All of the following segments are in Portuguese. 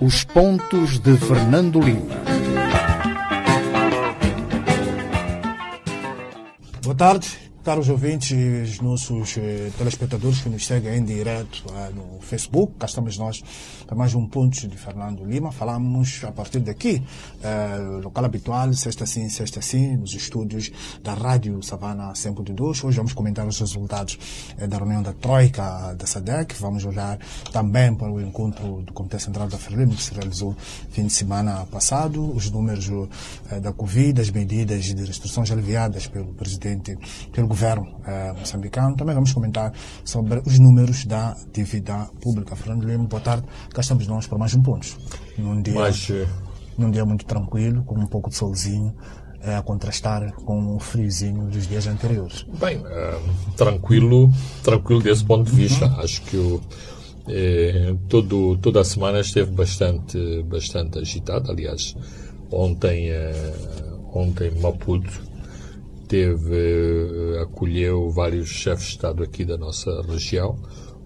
Os pontos de Fernando Lima. Boa tarde, caros ouvintes, nossos eh, telespectadores que nos seguem em direto eh, no Facebook. Cá estamos nós para mais um ponto de Fernando Lima. Falamos a partir daqui, eh, local habitual, sexta sim, sexta sim, nos estúdios da Rádio Savana 102. Hoje vamos comentar os resultados da reunião da Troika da SADEC. Vamos olhar também para o encontro do Comitê Central da Frelimo que se realizou fim de semana passado, os números da Covid, as medidas de restrições aliviadas pelo presidente, pelo governo eh, moçambicano. Também vamos comentar sobre os números da dívida pública. Fernando Lima, boa tarde. Cá estamos nós para mais um ponto. Num dia, Mas, eh, num dia muito tranquilo, com um pouco de solzinho, eh, a contrastar com o friozinho dos dias anteriores. bem, eh, tranquilo, tranquilo desse ponto de vista. Acho que o, todo, toda a semana esteve bastante, bastante agitado. Aliás, ontem, ontem Maputo teve, eh, acolheu vários chefes de Estado aqui da nossa região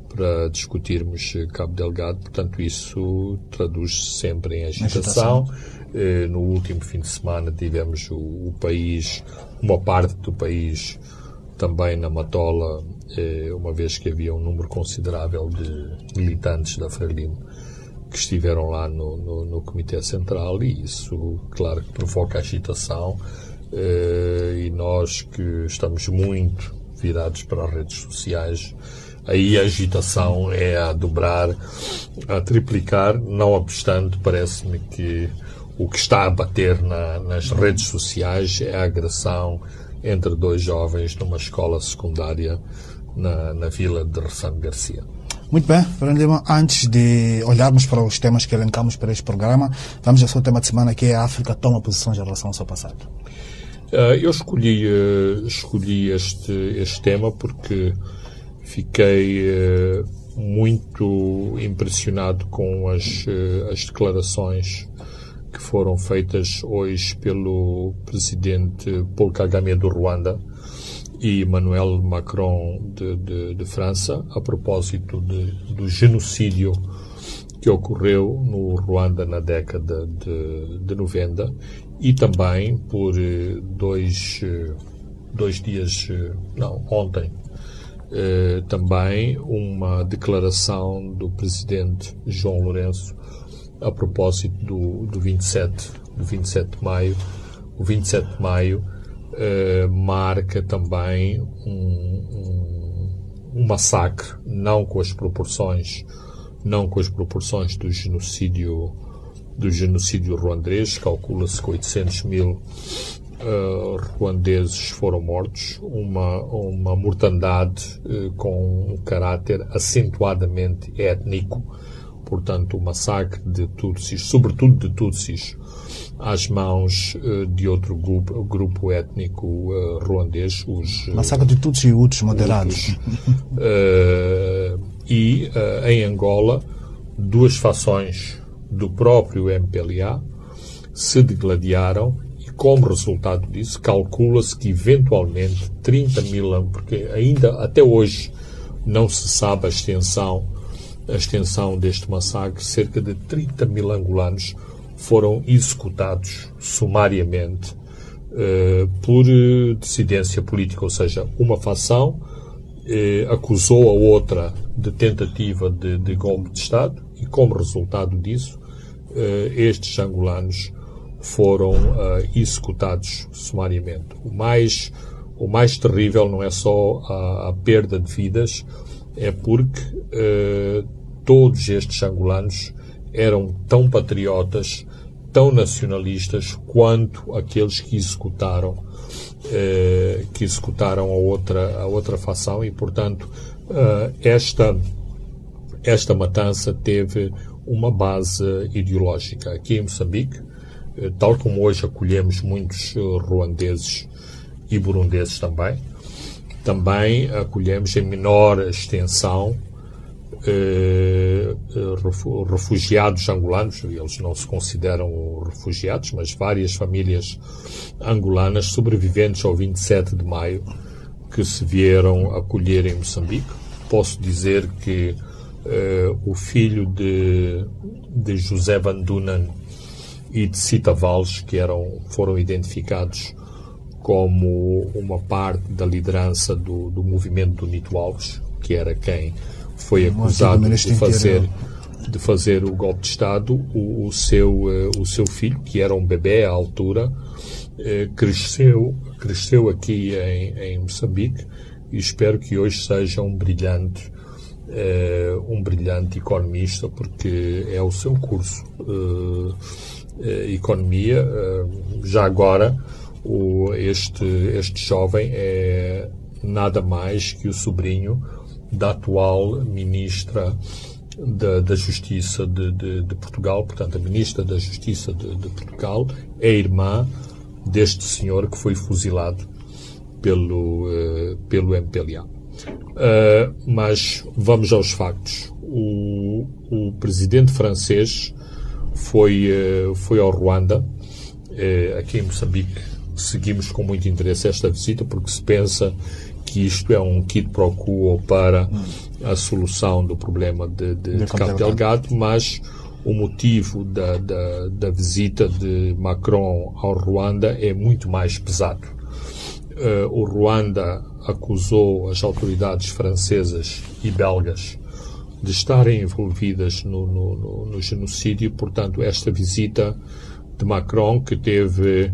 para discutirmos eh, Cabo Delgado. Portanto, isso traduz sempre em agitação. Eh, No último fim de semana tivemos o, o país, uma parte do país também na Matola, uma vez que havia um número considerável de militantes da Frelimo que estiveram lá no, no, no Comitê Central e isso, claro, provoca agitação e nós que estamos muito virados para as redes sociais, aí a agitação é a dobrar, a triplicar, não obstante, parece-me que o que está a bater na- nas redes sociais é a agressão entre dois jovens numa escola secundária na, na vila de Ressano Garcia. Muito bem, Fernando antes de olharmos para os temas que elencamos para este programa, vamos ao seu tema de semana que é a África toma posições em relação ao seu passado. Uh, eu escolhi, uh, escolhi este, este tema porque fiquei uh, muito impressionado com as, as declarações que foram feitas hoje pelo presidente Paul Kagame do Ruanda e Emmanuel Macron de, de, de França a propósito de, do genocídio que ocorreu no Ruanda na década de, de 90 e também por eh, dois, eh, dois dias, eh, não, ontem, também uma declaração do presidente João Lourenço a propósito do, do 27, do 27 de maio. O 27 de maio marca também um, um, um massacre, não com as proporções não com as proporções do genocídio do genocídio ruandês, calcula-se que 800 mil uh, ruandeses foram mortos, uma, uma mortandade uh, com um caráter acentuadamente étnico, portanto o massacre de Tutsis, sobretudo de Tutsis, às mãos uh, de outro grupo, grupo étnico ruandês, os... Massacre de Tutsis e Hutus moderados. e em Angola, duas fações do próprio MPLA se degladiaram e, como resultado disso, calcula-se que eventualmente 30 mil, porque ainda até hoje não se sabe a extensão, a extensão deste massacre, cerca de 30 mil angolanos foram executados sumariamente eh, por eh, dissidência política, ou seja, uma facção eh, acusou a outra de tentativa de, de golpe de Estado e, como resultado disso, estes angolanos foram eh, executados sumariamente. O mais, o mais terrível não é só a, a perda de vidas, é porque eh, todos estes angolanos eram tão patriotas, tão nacionalistas quanto aqueles que executaram eh, que executaram a outra a outra facção e portanto eh, esta esta matança teve uma base ideológica aqui em Moçambique eh, tal como hoje acolhemos muitos eh, ruandeses e burundeses também também acolhemos em menor extensão eh, refu- refugiados angolanos, eles não se consideram refugiados, mas várias famílias angolanas sobreviventes ao 27 de maio que se vieram acolher em Moçambique. Posso dizer que o filho de, de José Van Dunen e de Cita Valls, que eram, foram identificados como uma parte da liderança do, do movimento do Nito Alves, que era quem foi acusado de fazer de fazer o golpe de Estado, o, o seu o seu filho, que era um bebê à altura, cresceu cresceu aqui em, em Moçambique e espero que hoje seja um brilhante um brilhante economista porque é o seu curso economia já agora o, este, este jovem é nada mais que o sobrinho da atual ministra da, da Justiça de, de, de, Portugal, portanto, a ministra da Justiça de, de, Portugal é irmã deste senhor que foi fuzilado pelo, uh, pelo MPLA. Uh, mas vamos aos factos. O, o presidente francês foi, uh, foi ao Ruanda, aqui em Moçambique, seguimos com muito interesse esta visita porque se pensa que isto é um kit pro quo para a solução do problema de, de, de Cabo Delgado, mas o motivo da, da, da, visita de Macron ao Ruanda é muito mais pesado. Uh, o Ruanda acusou as autoridades francesas e belgas de estarem envolvidas no, no, no, no genocídio, portanto, esta visita de Macron, que teve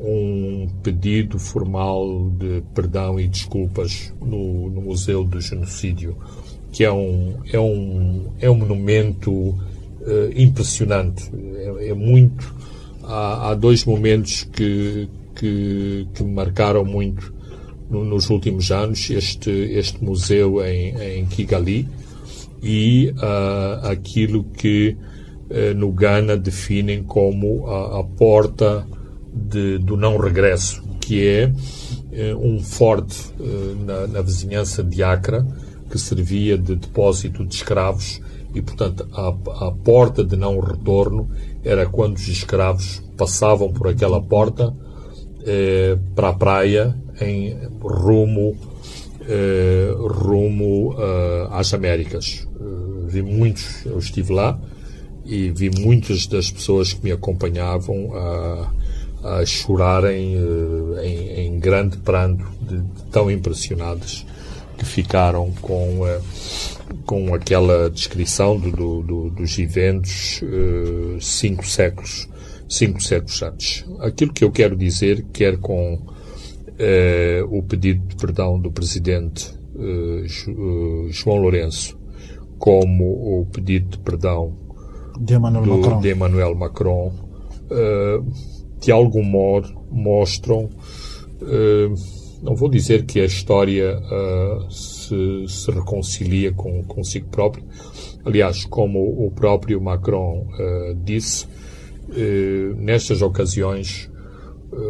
um pedido formal de perdão e desculpas no, no Museu do Genocídio, que é um, é um, é um monumento uh, impressionante. É, é muito. Há, há, dois momentos que, que, que me marcaram muito nos últimos anos: este, este museu em, em Kigali e uh, aquilo que uh, no Ghana definem como a, a porta de, do não regresso, que é eh, um forte eh, na, na, vizinhança de Acre, que servia de depósito de escravos e, portanto, a, a, porta de não retorno era quando os escravos passavam por aquela porta para a praia em rumo eh, rumo eh, às Américas. Eh, vi muitos, eu estive lá e vi muitas das pessoas que me acompanhavam a a chorarem uh, em, em, grande pranto, de, de, tão impressionadas que ficaram com, uh, com aquela descrição do, do, do, dos eventos uh, cinco séculos cinco séculos antes. Aquilo que eu quero dizer, quer com o pedido de perdão do presidente João Lourenço, como o pedido de perdão de Emmanuel do, Macron, de Emmanuel Macron de algum modo mostram, uh, não vou dizer que a história uh, se, se, reconcilia com consigo próprio, aliás, como o próprio Macron uh, disse, nestas ocasiões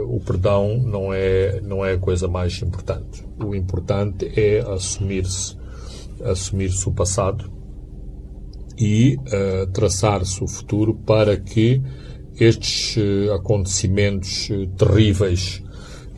o perdão não é não é a coisa mais importante. O importante é assumir-se assumir-se o passado e traçar-se o futuro para que estes uh, acontecimentos uh, terríveis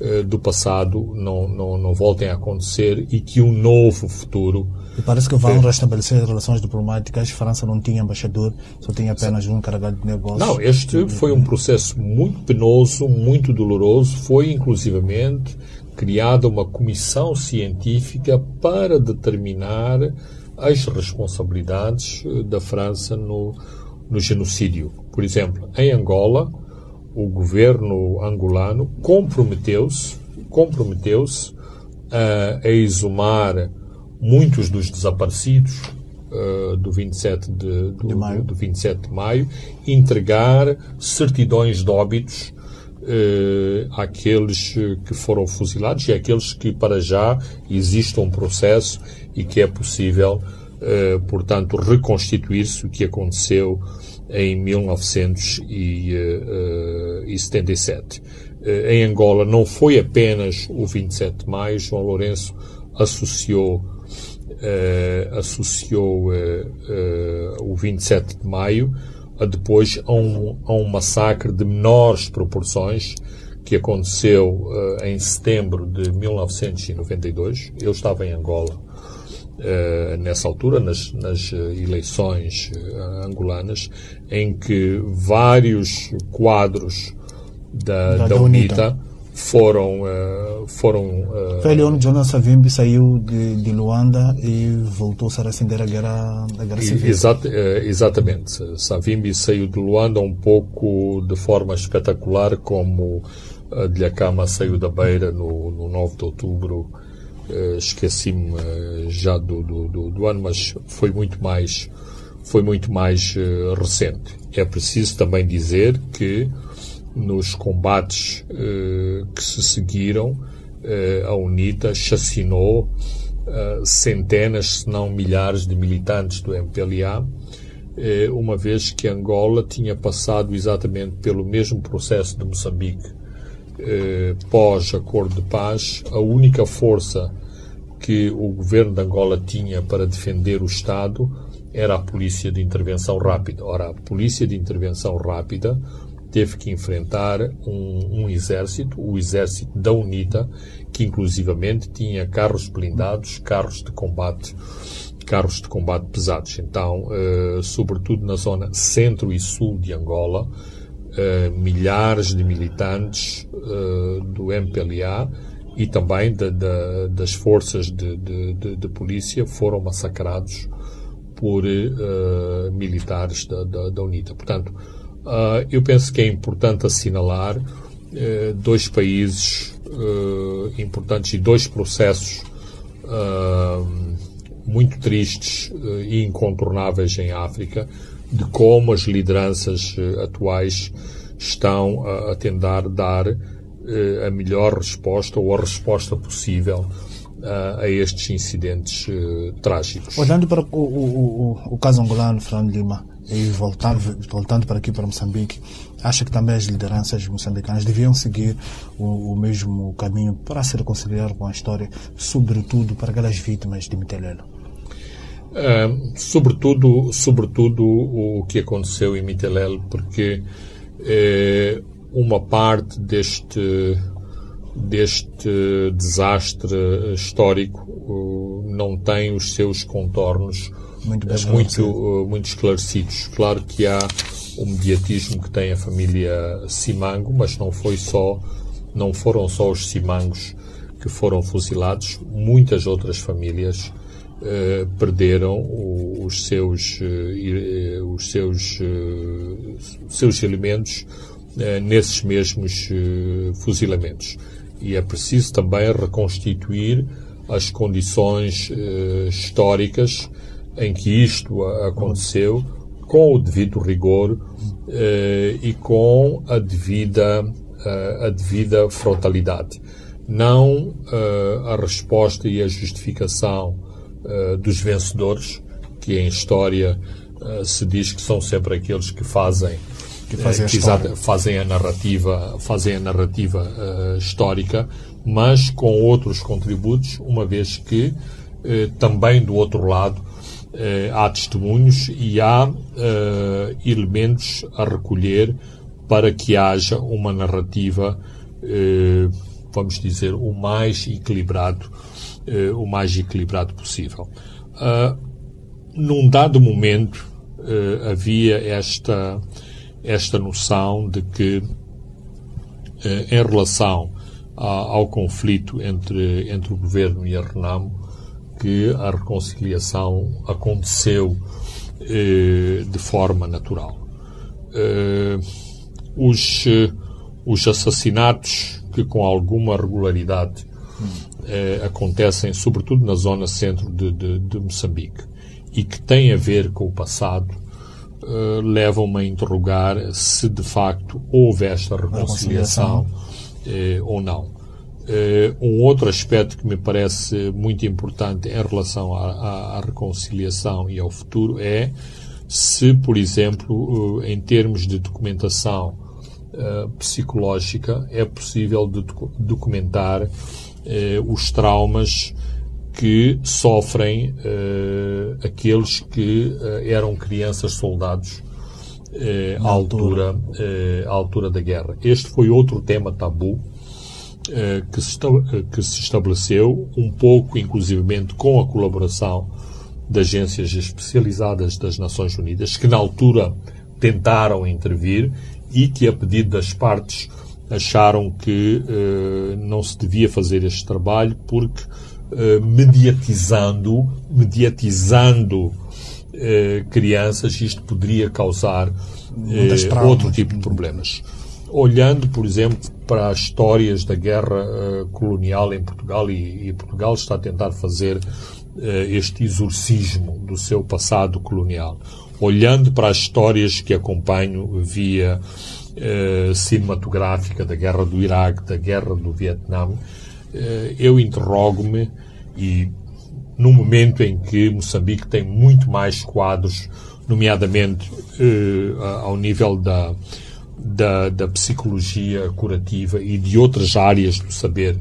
uh, do passado não, não, não voltem a acontecer e que um novo futuro. E parece que vão restabelecer relações diplomáticas. A França não tinha embaixador, só tinha apenas um encarregado de negócios. Não, este foi um processo muito penoso, muito doloroso. Foi, inclusivamente, criada uma comissão científica para determinar as responsabilidades da França no, no genocídio. Por exemplo, em Angola, o governo angolano comprometeu-se comprometeu-se uh, a exumar muitos dos desaparecidos uh, do 27 de, do, de maio. do 27 de maio, entregar certidões de óbitos uh, àqueles que foram fuzilados e àqueles que para já existe um processo e que é possível, portanto, reconstituir-se o que aconteceu em 1977. Eh, em Angola não foi apenas o 27 de maio, João Lourenço associou, uh, associou uh, uh, o 27 de maio a depois a um, a um massacre de menores proporções que aconteceu em setembro de 1992. Eu estava em Angola uh, nessa altura, nas, nas eleições angolanas, em que vários quadros da, da, da UNITA foram uh, foram uh, foi ali onde Jonas Savimbi saiu de, de Luanda e voltou-se a acender a guerra, a guerra civil. exat, uh, exatamente. Savimbi saiu de Luanda um pouco de forma espetacular como a Dhlakama saiu da Beira no, no 9 de outubro. Esqueci-me já do, do, do, do, ano mas foi muito mais foi muito mais recente. É preciso também dizer que nos combates eh, que se seguiram, eh, a UNITA chacinou eh, centenas, se não milhares de militantes do MPLA, uma vez que Angola tinha passado exatamente pelo mesmo processo de Moçambique pós-acordo de paz, a única força que o governo de Angola tinha para defender o Estado era a polícia de intervenção rápida. Ora, a polícia de intervenção rápida teve que enfrentar um, um, exército, o exército da UNITA, que inclusivamente tinha carros blindados, carros de combate, carros de combate pesados. Então, uh, sobretudo na zona centro e sul de Angola, uh, milhares de militantes uh, do MPLA e também de, de, das forças de, de, polícia foram massacrados por militares da, da, da UNITA. Portanto, Uh, eu penso que é importante assinalar uh, dois países uh, importantes e dois processos muito tristes e incontornáveis em África de como as lideranças atuais estão a, a tentar dar a melhor resposta ou a resposta possível a estes incidentes trágicos. Olhando para o, o, o, o caso angolano, Fernando Lima, e voltando, voltando para aqui, para Moçambique, acha que também as lideranças moçambicanas deviam seguir o, o mesmo caminho para se reconciliar com a história, sobretudo para aquelas vítimas de Mitelelo? Sobretudo, sobretudo o que aconteceu em Mitelelo, porque uh, uma parte deste deste desastre histórico não tem os seus contornos muito, é muito, uh, muito esclarecidos. Claro que há o mediatismo que tem a família Simango, mas não foi só, não foram só os Simangos que foram fuzilados, muitas outras famílias uh, perderam os seus, uh, os seus, uh, seus elementos nesses mesmos fuzilamentos. E é preciso também reconstituir as condições históricas em que isto aconteceu com o devido rigor eh, e com a devida, uh, a devida frontalidade. Não uh, a resposta e a justificação uh, dos vencedores, que em história se diz que são sempre aqueles que fazem que fazem, que a, fazem a narrativa fazem a narrativa histórica, mas com outros contributos, uma vez que também do outro lado eh, há testemunhos e há eh, elementos a recolher para que haja uma narrativa, eh, vamos dizer, o mais equilibrado, eh, o mais equilibrado possível. Uh, num dado momento havia esta esta noção de que em relação ao conflito entre entre o governo e a Renamo que a reconciliação aconteceu eh, de forma natural. Eh, os, eh, os assassinatos que com alguma regularidade eh, acontecem, sobretudo na zona centro de, de, de, Moçambique, e que têm a ver com o passado, eh, levam-me a interrogar se de facto houve esta reconciliação, reconciliação. Eh, ou não. Uh, um outro aspecto que me parece muito importante em relação à, à, à reconciliação e ao futuro é se, por exemplo, uh, em termos de documentação uh, psicológica, é possível documentar os traumas que sofrem aqueles que eram crianças soldados à altura, à altura da guerra. Este foi outro tema tabu que se, que se estabeleceu, um pouco, inclusivamente, com a colaboração de agências especializadas das Nações Unidas, que na altura tentaram intervir e que, a pedido das partes, acharam que uh, não se devia fazer este trabalho porque uh, mediatizando, mediatizando uh, crianças, isto poderia causar outro tipo de problemas. Olhando, por exemplo, para as histórias da guerra colonial em Portugal, e, e, Portugal está a tentar fazer este exorcismo do seu passado colonial. Olhando para as histórias que acompanho via eh, cinematográfica da guerra do Iraque, da guerra do Vietnã, uh, eu interrogo-me e no momento em que Moçambique tem muito mais quadros, nomeadamente uh, ao nível da, da, da, psicologia curativa e de outras áreas do saber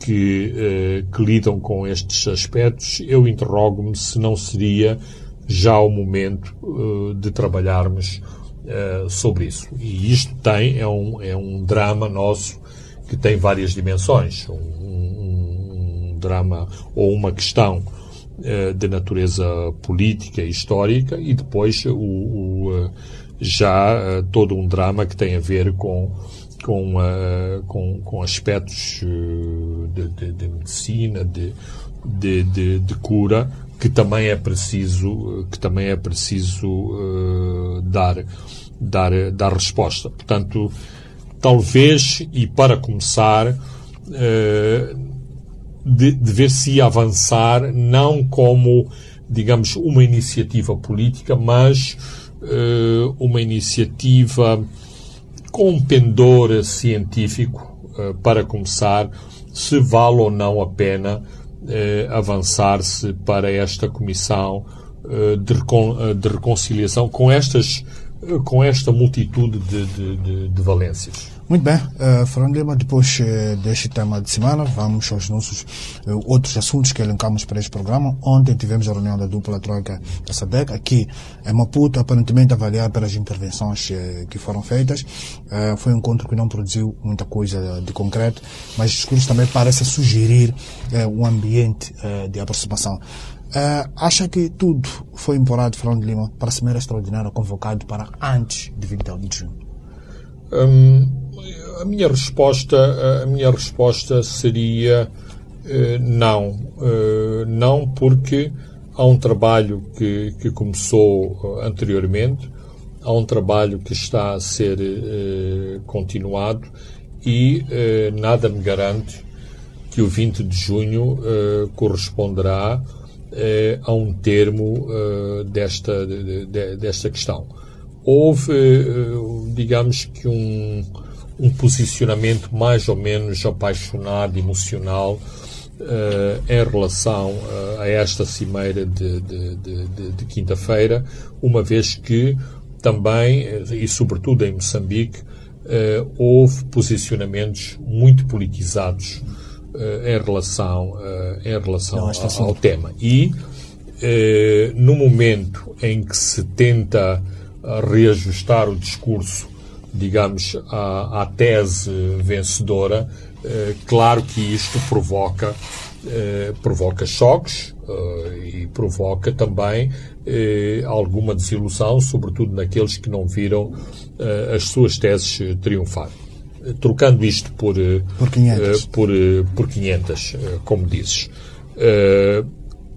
que, que lidam com estes aspectos, eu interrogo-me se não seria já o momento de trabalharmos uh, sobre isso. E isto tem, é um, é um drama nosso que tem várias dimensões. Um, drama ou uma questão uh, de natureza política e histórica e depois o, o uh, já todo um drama que tem a ver com com, com, com aspectos de, de, de medicina, de, de, de, cura que também é preciso que também é preciso uh, dar dar, dar resposta. Portanto, talvez, e para começar, eh, de, dever-se avançar não como, digamos, uma iniciativa política, mas eh, uma iniciativa com um pendor científico, eh, para começar, se vale ou não a pena avançar-se para esta comissão de, recon, de reconciliação com estas com esta multitude de, de, de, de valências. Muito bem, uh, Fernando Lima, depois uh, deste tema de semana, vamos aos nossos uh, outros assuntos que elencamos para este programa. Ontem tivemos a reunião da dupla troika da SADEC aqui em Maputo, aparentemente avaliar pelas intervenções uh, que foram feitas. foi um encontro que não produziu muita coisa de concreto, mas o discurso também parece sugerir um ambiente de aproximação. Uh, acha que tudo foi implorado, Fernando Lima, para a Cimeira Extraordinária convocado para antes de 20 de junho? Um, a minha resposta, a minha resposta seria uh, não. Uh, não porque há um trabalho que, que começou anteriormente, há um trabalho que está a ser continuado e nada me garante que o 20 de junho corresponderá eh, a um termo eh, desta, de, de, desta questão. Houve, eh, digamos que, um, um posicionamento mais ou menos apaixonado, emocional, Uh, em relação uh, a esta cimeira de, de, de, de quinta-feira, uma vez que também, e sobretudo em Moçambique, uh, houve posicionamentos muito politizados eh, em relação, eh, em relação Não, ao, ao tema. E eh, no momento em que se tenta reajustar o discurso, digamos, à, à tese vencedora, claro que isto provoca, provoca choques e provoca também alguma desilusão, sobretudo naqueles que não viram as suas teses triunfar trocando isto por, por 500, uh, por, por 500 uh, como dizes.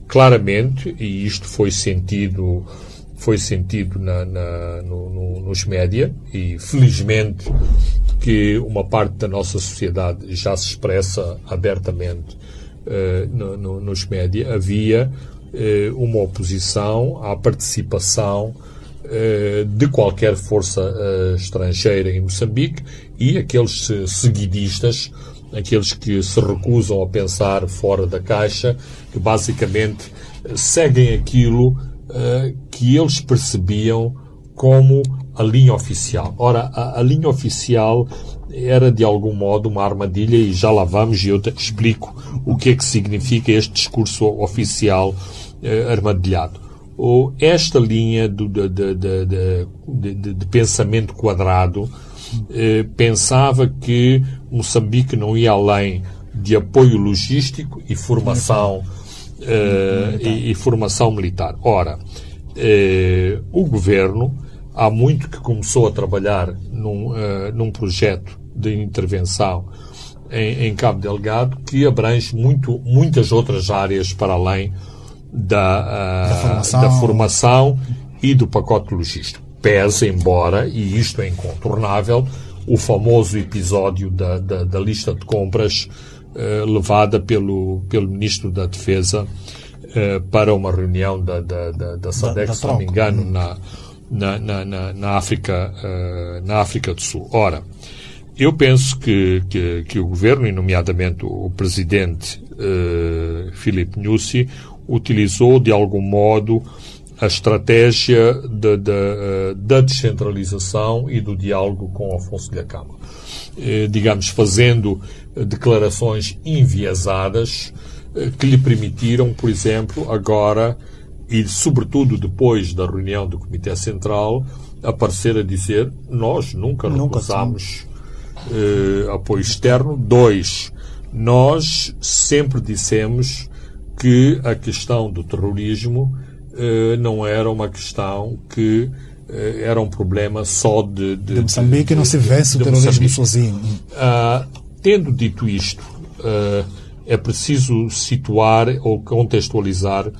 claramente, e isto foi sentido foi sentido na, na no, no, nos média e felizmente que uma parte da nossa sociedade já se expressa abertamente no, nos média, havia uma oposição à participação de qualquer força estrangeira em Moçambique e aqueles seguidistas, aqueles que se recusam a pensar fora da caixa, que basicamente eh, seguem aquilo uh, que eles percebiam como a linha oficial. Ora, a, a, linha oficial era de algum modo uma armadilha e já lá vamos e eu te explico o que é que significa este discurso oficial uh, armadilhado. Ou esta linha do, de, de, de, de pensamento quadrado eh, pensava que Moçambique não ia além de apoio logístico e formação, uh, e, e, formação militar. Ora, uh, o governo há muito que começou a trabalhar num, uh, num projeto de intervenção em, em, Cabo Delgado que abrange muito, muitas outras áreas para além da, da, formação. da formação e do pacote logístico. Pese, embora, e isto é incontornável, o famoso episódio da, da, da lista de compras eh, levada pelo, pelo Ministro da Defesa eh, para uma reunião da, da, da, da SADEC, da, se não me engano, na, na, na, na, África, uh, na África do Sul. Ora, eu penso que, que, que o governo, e nomeadamente o presidente Filipe Nyusi, utilizou de algum modo a estratégia de, de, uh, da descentralização e do diálogo com Afonso de Acama. Uh, digamos, fazendo declarações enviesadas que lhe permitiram, por exemplo, agora e, sobretudo, depois da reunião do Comitê Central, aparecer a dizer nós nunca, nunca recusámos eh, apoio externo. Dois, nós sempre dissemos que a questão do terrorismo eh, não era uma questão que eh, era um problema só de... De, de Moçambique de, não se vence o terrorismo Moçambique. sozinho. Tendo dito isto, ah, é preciso situar ou contextualizar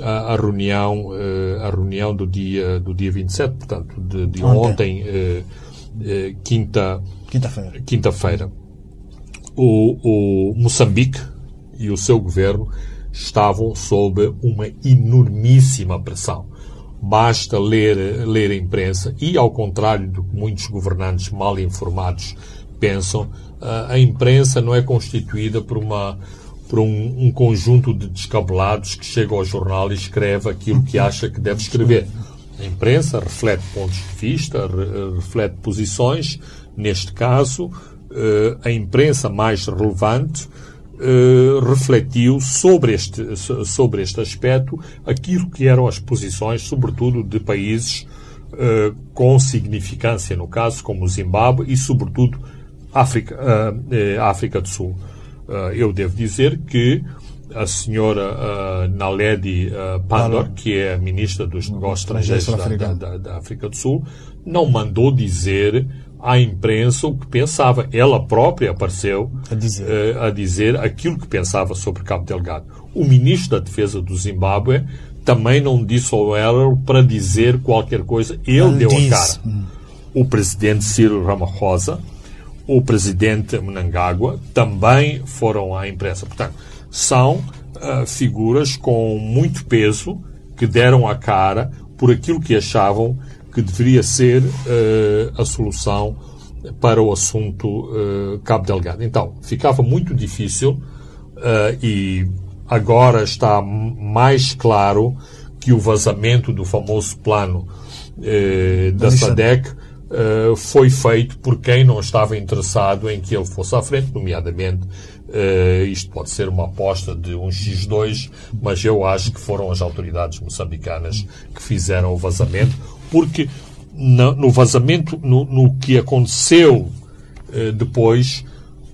a, a reunião, uh, a reunião do dia, do dia 27, portanto, de, de ontem, uh, uh, quinta, quinta-feira. Quinta-feira. O, o Moçambique e o seu governo estavam sob uma enormíssima pressão. Basta ler, ler a imprensa e, ao contrário do que muitos governantes mal informados pensam, a imprensa não é constituída por uma por um, um, conjunto de descabelados que chega ao jornal e escreve aquilo que acha que deve escrever. A imprensa reflete pontos de vista, re, reflete posições. Neste caso, uh, a imprensa mais relevante uh, refletiu sobre este, sobre este aspecto aquilo que eram as posições, sobretudo de países uh, com significância, no caso, como o Zimbábue e, sobretudo, África, África do Sul. Uh, eu devo dizer que a senhora uh, Naledi uh, Pandor, que é a ministra dos Negócios Estrangeiros da, da, da, África do Sul, não mandou dizer à imprensa o que pensava. Ela própria apareceu a dizer, uh, a dizer aquilo que pensava sobre Cabo Delgado. O ministro da Defesa do Zimbábue também não disse ao ela para dizer qualquer coisa. Ele, Ele deu disse. a cara. Hum. O presidente Cyril Ramaphosa o presidente Mnangagwa também foram à imprensa. Portanto, são uh, figuras com muito peso que deram a cara por aquilo que achavam que deveria ser uh, a solução para o assunto uh, Cabo Delgado. Então, ficava muito difícil e agora está mais claro que o vazamento do famoso plano da SADEC uh, foi feito por quem não estava interessado em que ele fosse à frente, nomeadamente uh, isto pode ser uma aposta de um X2, mas eu acho que foram as autoridades moçambicanas que fizeram o vazamento, porque no, no vazamento, no, no, que aconteceu uh, depois,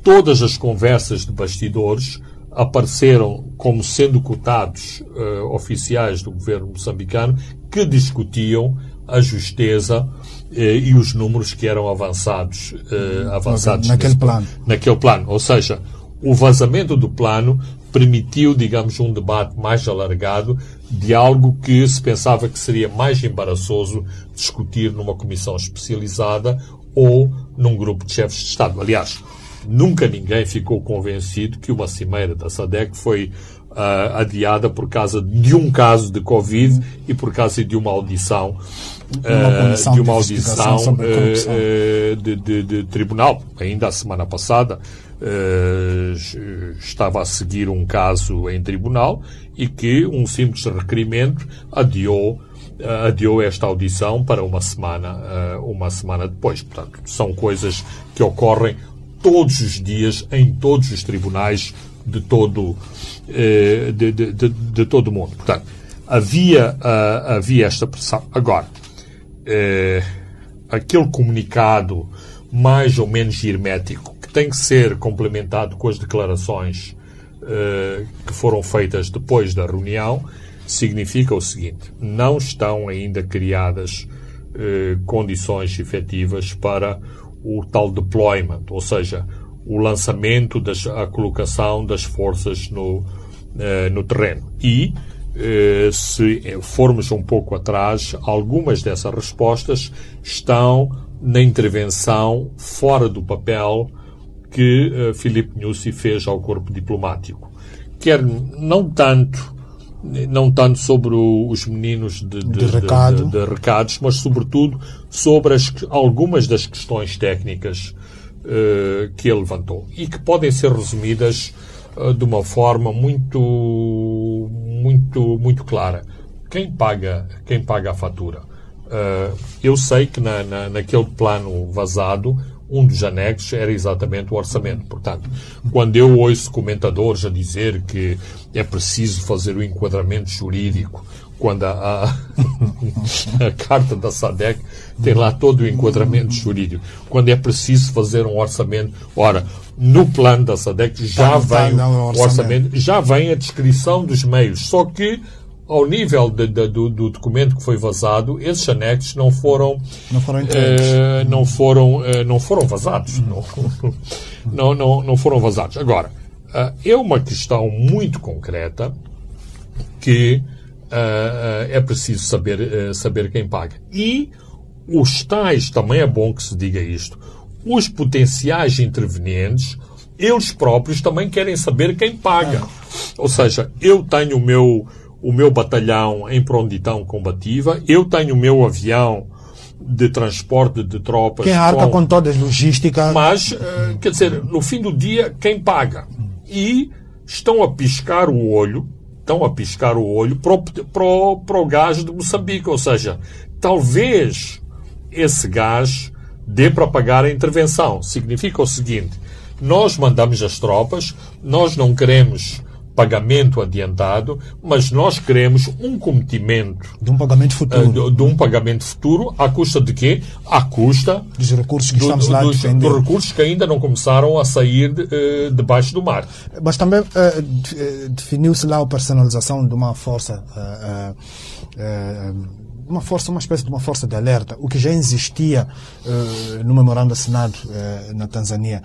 todas as conversas de bastidores apareceram como sendo cotados uh, oficiais do governo moçambicano que discutiam a justeza eh, e os números que eram avançados, eh, avançados naquele nesse, plano. Naquele plano. Ou seja, o vazamento do plano permitiu, digamos, um debate mais alargado de algo que se pensava que seria mais embaraçoso discutir numa comissão especializada ou num grupo de chefes de Estado. Aliás, nunca ninguém ficou convencido que uma cimeira da SADEC foi uh, adiada por causa de um caso de Covid e por causa de uma audição uh, de uma audição uh, de, de, de, tribunal. Ainda a semana passada estava a seguir um caso em tribunal e que um simples requerimento adiou adiou esta audição para uma semana uma semana depois. Portanto, são coisas que ocorrem todos os dias em todos os tribunais de todo de, de, de, de todo o mundo. Portanto, havia havia esta pressão. Agora é, aquele comunicado mais ou menos hermético, que tem que ser complementado com as declarações uh, que foram feitas depois da reunião, significa o seguinte: não estão ainda criadas uh, condições efetivas para o tal deployment, ou seja, o lançamento, das, a colocação das forças no, uh, no terreno. E se formos um pouco atrás, algumas dessas respostas estão na intervenção fora do papel que uh, Filipe Nussi fez ao corpo diplomático. Quer não tanto não tanto sobre o, os meninos de, de, de, recado. de, recados, mas sobretudo sobre as, algumas das questões técnicas que ele levantou e que podem ser resumidas uh, de uma forma muito muito muito clara. Quem paga quem paga a fatura? Uh, eu sei que na, na, naquele plano vazado um dos anexos era exatamente o orçamento. Portanto, quando eu ouço comentadores a dizer que é preciso fazer o enquadramento jurídico, quando a, a, a, carta da SADEC tem lá todo o enquadramento jurídico, quando é preciso fazer um orçamento, ora, no plano da SADEC já tá, vem tá, o orçamento, já vem a descrição dos meios, só que ao nível de, de, do, do, documento que foi vazado, esses anexos não foram não foram uh, não foram uh, não foram vazados, não, não, não, não foram vazados. Agora uh, é uma questão muito concreta que é preciso saber saber quem paga e os tais também é bom que se diga isto. Os potenciais intervenientes eles próprios também querem saber quem paga. Ou seja, eu tenho o meu o meu batalhão em prontidão combativa, eu tenho o meu avião de transporte de tropas. Quem arca com, com todas as logísticas. Mas, quer dizer, no fim do dia, quem paga? E estão a piscar o olho, estão a piscar o olho para o, para para o gás de Moçambique. Ou seja, talvez esse gás dê para pagar a intervenção. Significa o seguinte: nós mandamos as tropas, nós não queremos pagamento adiantado, mas nós queremos um cometimento de um pagamento futuro, uh, de, de, um pagamento futuro, à custa de quê? À custa dos recursos que do, estamos lá dos, dos recursos que ainda não começaram a sair de, uh, debaixo do mar. Mas também uh, definiu-se lá a personalização de uma força uma força, uma espécie de uma força de alerta, o que já existia uh, no memorando assinado uh, na Tanzânia.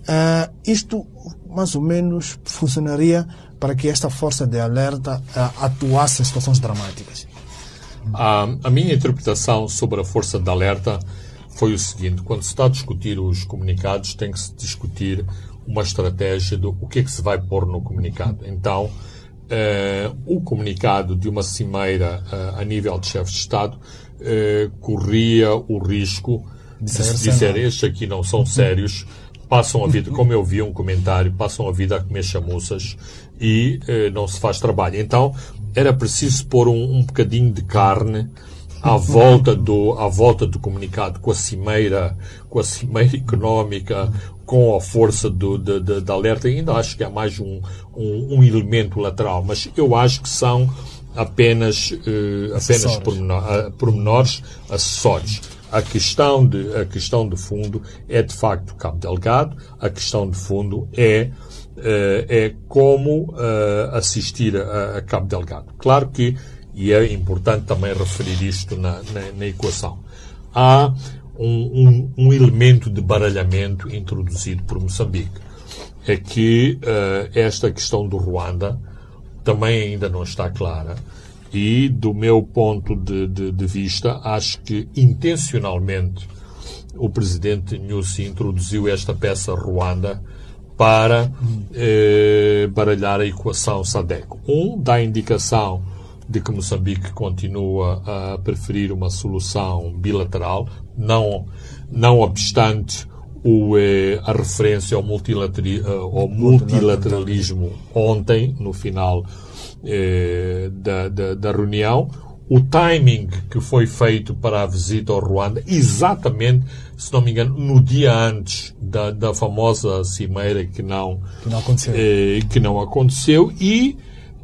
Uh, isto mais ou menos funcionaria para que esta força de alerta uh, atuasse em situações dramáticas? A, a minha interpretação sobre a força de alerta foi o seguinte: quando se está a discutir os comunicados, tem que se discutir uma estratégia do o que é que se vai pôr no comunicado. Então, uh, o comunicado de uma cimeira a nível de chefe de Estado corria o risco de se dizer estes aqui não são sérios, passam a vida, como eu vi um comentário, passam a vida a comer chamuças e eh, não se faz trabalho. Então era preciso pôr um, um bocadinho de carne à volta do à volta do comunicado com a cimeira com a cimeira económica com a força do, de, de, de alerta. Ainda acho que há mais um, um, um, elemento lateral mas eu acho que são apenas uh, apenas pormenor, uh, pormenores acessórios a questão, de, a questão de fundo é de facto Cabo Delgado, a questão de fundo é, uh, é como uh, assistir a, a, Cabo Delgado. Claro que, e é importante também referir isto na, na, na equação, há um, um, um, elemento de baralhamento introduzido por Moçambique. É que uh, esta questão do Ruanda também ainda não está clara e, do meu ponto de, de, de vista, acho que intencionalmente o presidente Nussi introduziu esta peça Ruanda para eh, baralhar a equação SADEC. Um, dá indicação de que Moçambique continua a preferir uma solução bilateral, não, não obstante o, eh, a referência ao, multilater, ao multilateralismo ontem, no final eh, da, da, da reunião, o timing que foi feito para a visita ao Ruanda, exatamente, se não me engano, no dia antes da, da famosa cimeira que não, que não aconteceu, eh, que não aconteceu e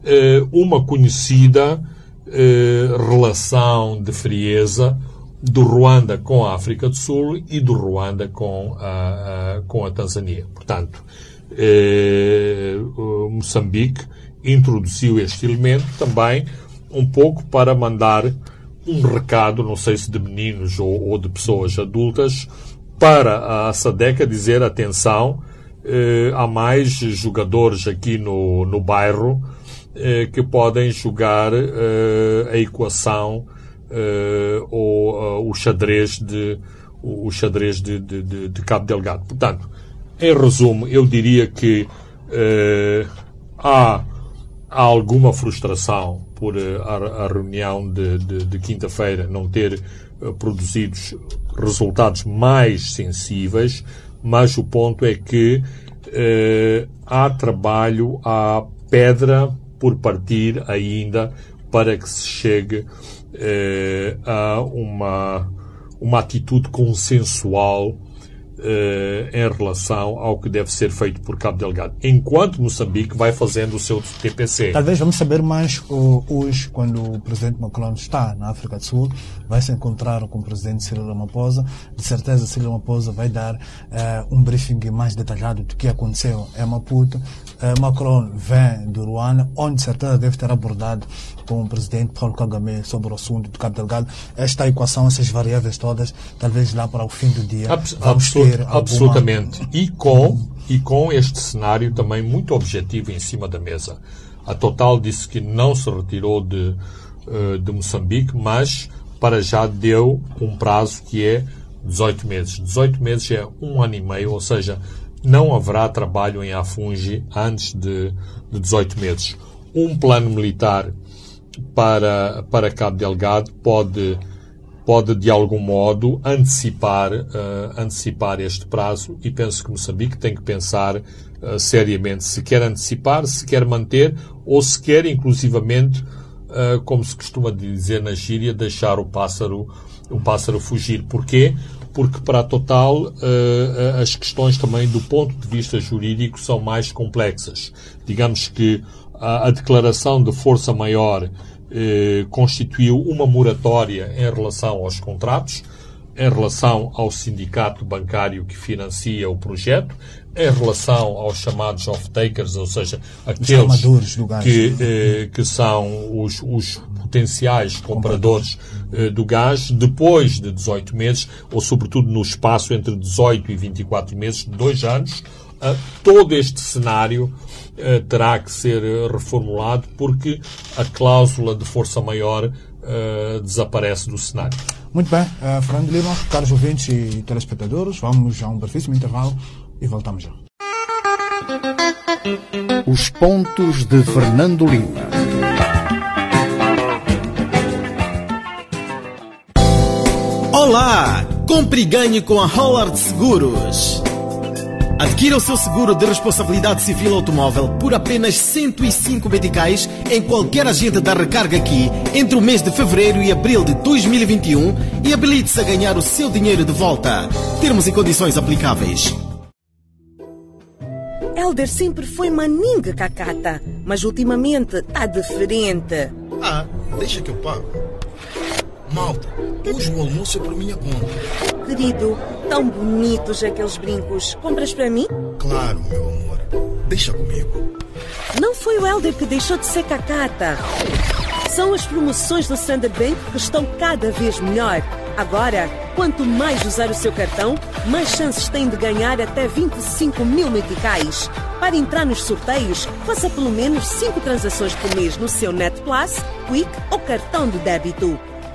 eh, uma conhecida eh, relação de frieza do Ruanda com a África do Sul e do Ruanda com a, a com a Tanzânia. Portanto, eh, Moçambique introduziu este elemento também um pouco para mandar um recado, não sei se de meninos ou, ou de pessoas adultas, para a SADEC dizer atenção, eh, há mais jogadores aqui no, no bairro eh, que podem jogar eh, a equação eh, ou uh, o xadrez de o xadrez de, de, de, de, Cabo Delgado. Portanto, em resumo, eu diria que uh, há, há, alguma frustração por uh, a, a, reunião de, de quinta-feira não ter produzido resultados mais sensíveis, mas o ponto é que há trabalho, há pedra por partir ainda para que se chegue eh, a uma, uma atitude consensual eh, em relação ao que deve ser feito por Cabo Delgado, enquanto Moçambique vai fazendo o seu TPC. Talvez vamos saber mais hoje, quando o presidente Macron está na África do Sul, vai se encontrar com o presidente Cyril Ramaphosa. De certeza, Cyril Ramaphosa vai dar uh, um briefing mais detalhado do que aconteceu em Maputo. Uh, Macron vem do Ruanda, onde de certeza deve ter abordado com o presidente Paulo Kagame sobre o assunto do Cabo Delgado. Esta equação, essas variáveis todas, talvez lá para o fim do dia. Abs absolut alguma... Absolutamente. E com, e com este cenário também muito objetivo em cima da mesa. A Total disse que não se retirou de, uh, de Moçambique, mas para já deu um prazo que é 18 meses. 18 meses é um ano e meio, ou seja, não haverá trabalho em Afungi antes de, de 18 meses. Um plano militar para, para Cabo Delgado pode, pode de algum modo antecipar, uh, antecipar este prazo e penso que Moçambique tem que pensar uh, seriamente se quer antecipar, se quer manter ou se quer inclusivamente, uh, como se costuma dizer na gíria, deixar o pássaro, o pássaro fugir. Porquê? Porque para a Total as questões também do ponto de vista jurídico são mais complexas. Digamos que a, a declaração de força maior eh, constituiu uma moratória em relação aos contratos, em relação ao sindicato bancário que financia o projeto, em relação aos chamados off-takers, ou seja, aqueles que, eh, que são os, os potenciais compradores eh, do gás, depois de 18 meses, ou sobretudo no espaço entre 18 e 24 meses, dois anos, todo este cenário uh, terá que ser reformulado porque a cláusula de força maior uh, desaparece do cenário. Muito bem, uh, Fernando Lima, caros ouvintes e telespectadores, vamos a um brevíssimo intervalo e voltamos já. Os pontos de Fernando Lima. Olá! Compre e ganhe com a Howard Seguros. Adquira o seu seguro de responsabilidade civil automóvel por apenas 105 meticais em qualquer agente da recarga aqui entre o mês de fevereiro e abril de 2021 e habilite-se a ganhar o seu dinheiro de volta. Termos e condições aplicáveis. Elder sempre foi maninga cacata, mas ultimamente está diferente. Ah, deixa que eu pago. Malta, hoje o almoço é por minha conta. Querido, tão bonitos aqueles brincos. Compras para mim? Claro, meu amor. Deixa comigo. Não foi o Helder que deixou de ser cacata. São as promoções do Standard Bank que estão cada vez melhor. Agora, quanto mais usar o seu cartão, mais chances tem de ganhar até 25 mil meticais. Para entrar nos sorteios, faça pelo menos 5 transações por mês no seu Net Plus, Quick ou cartão de débito.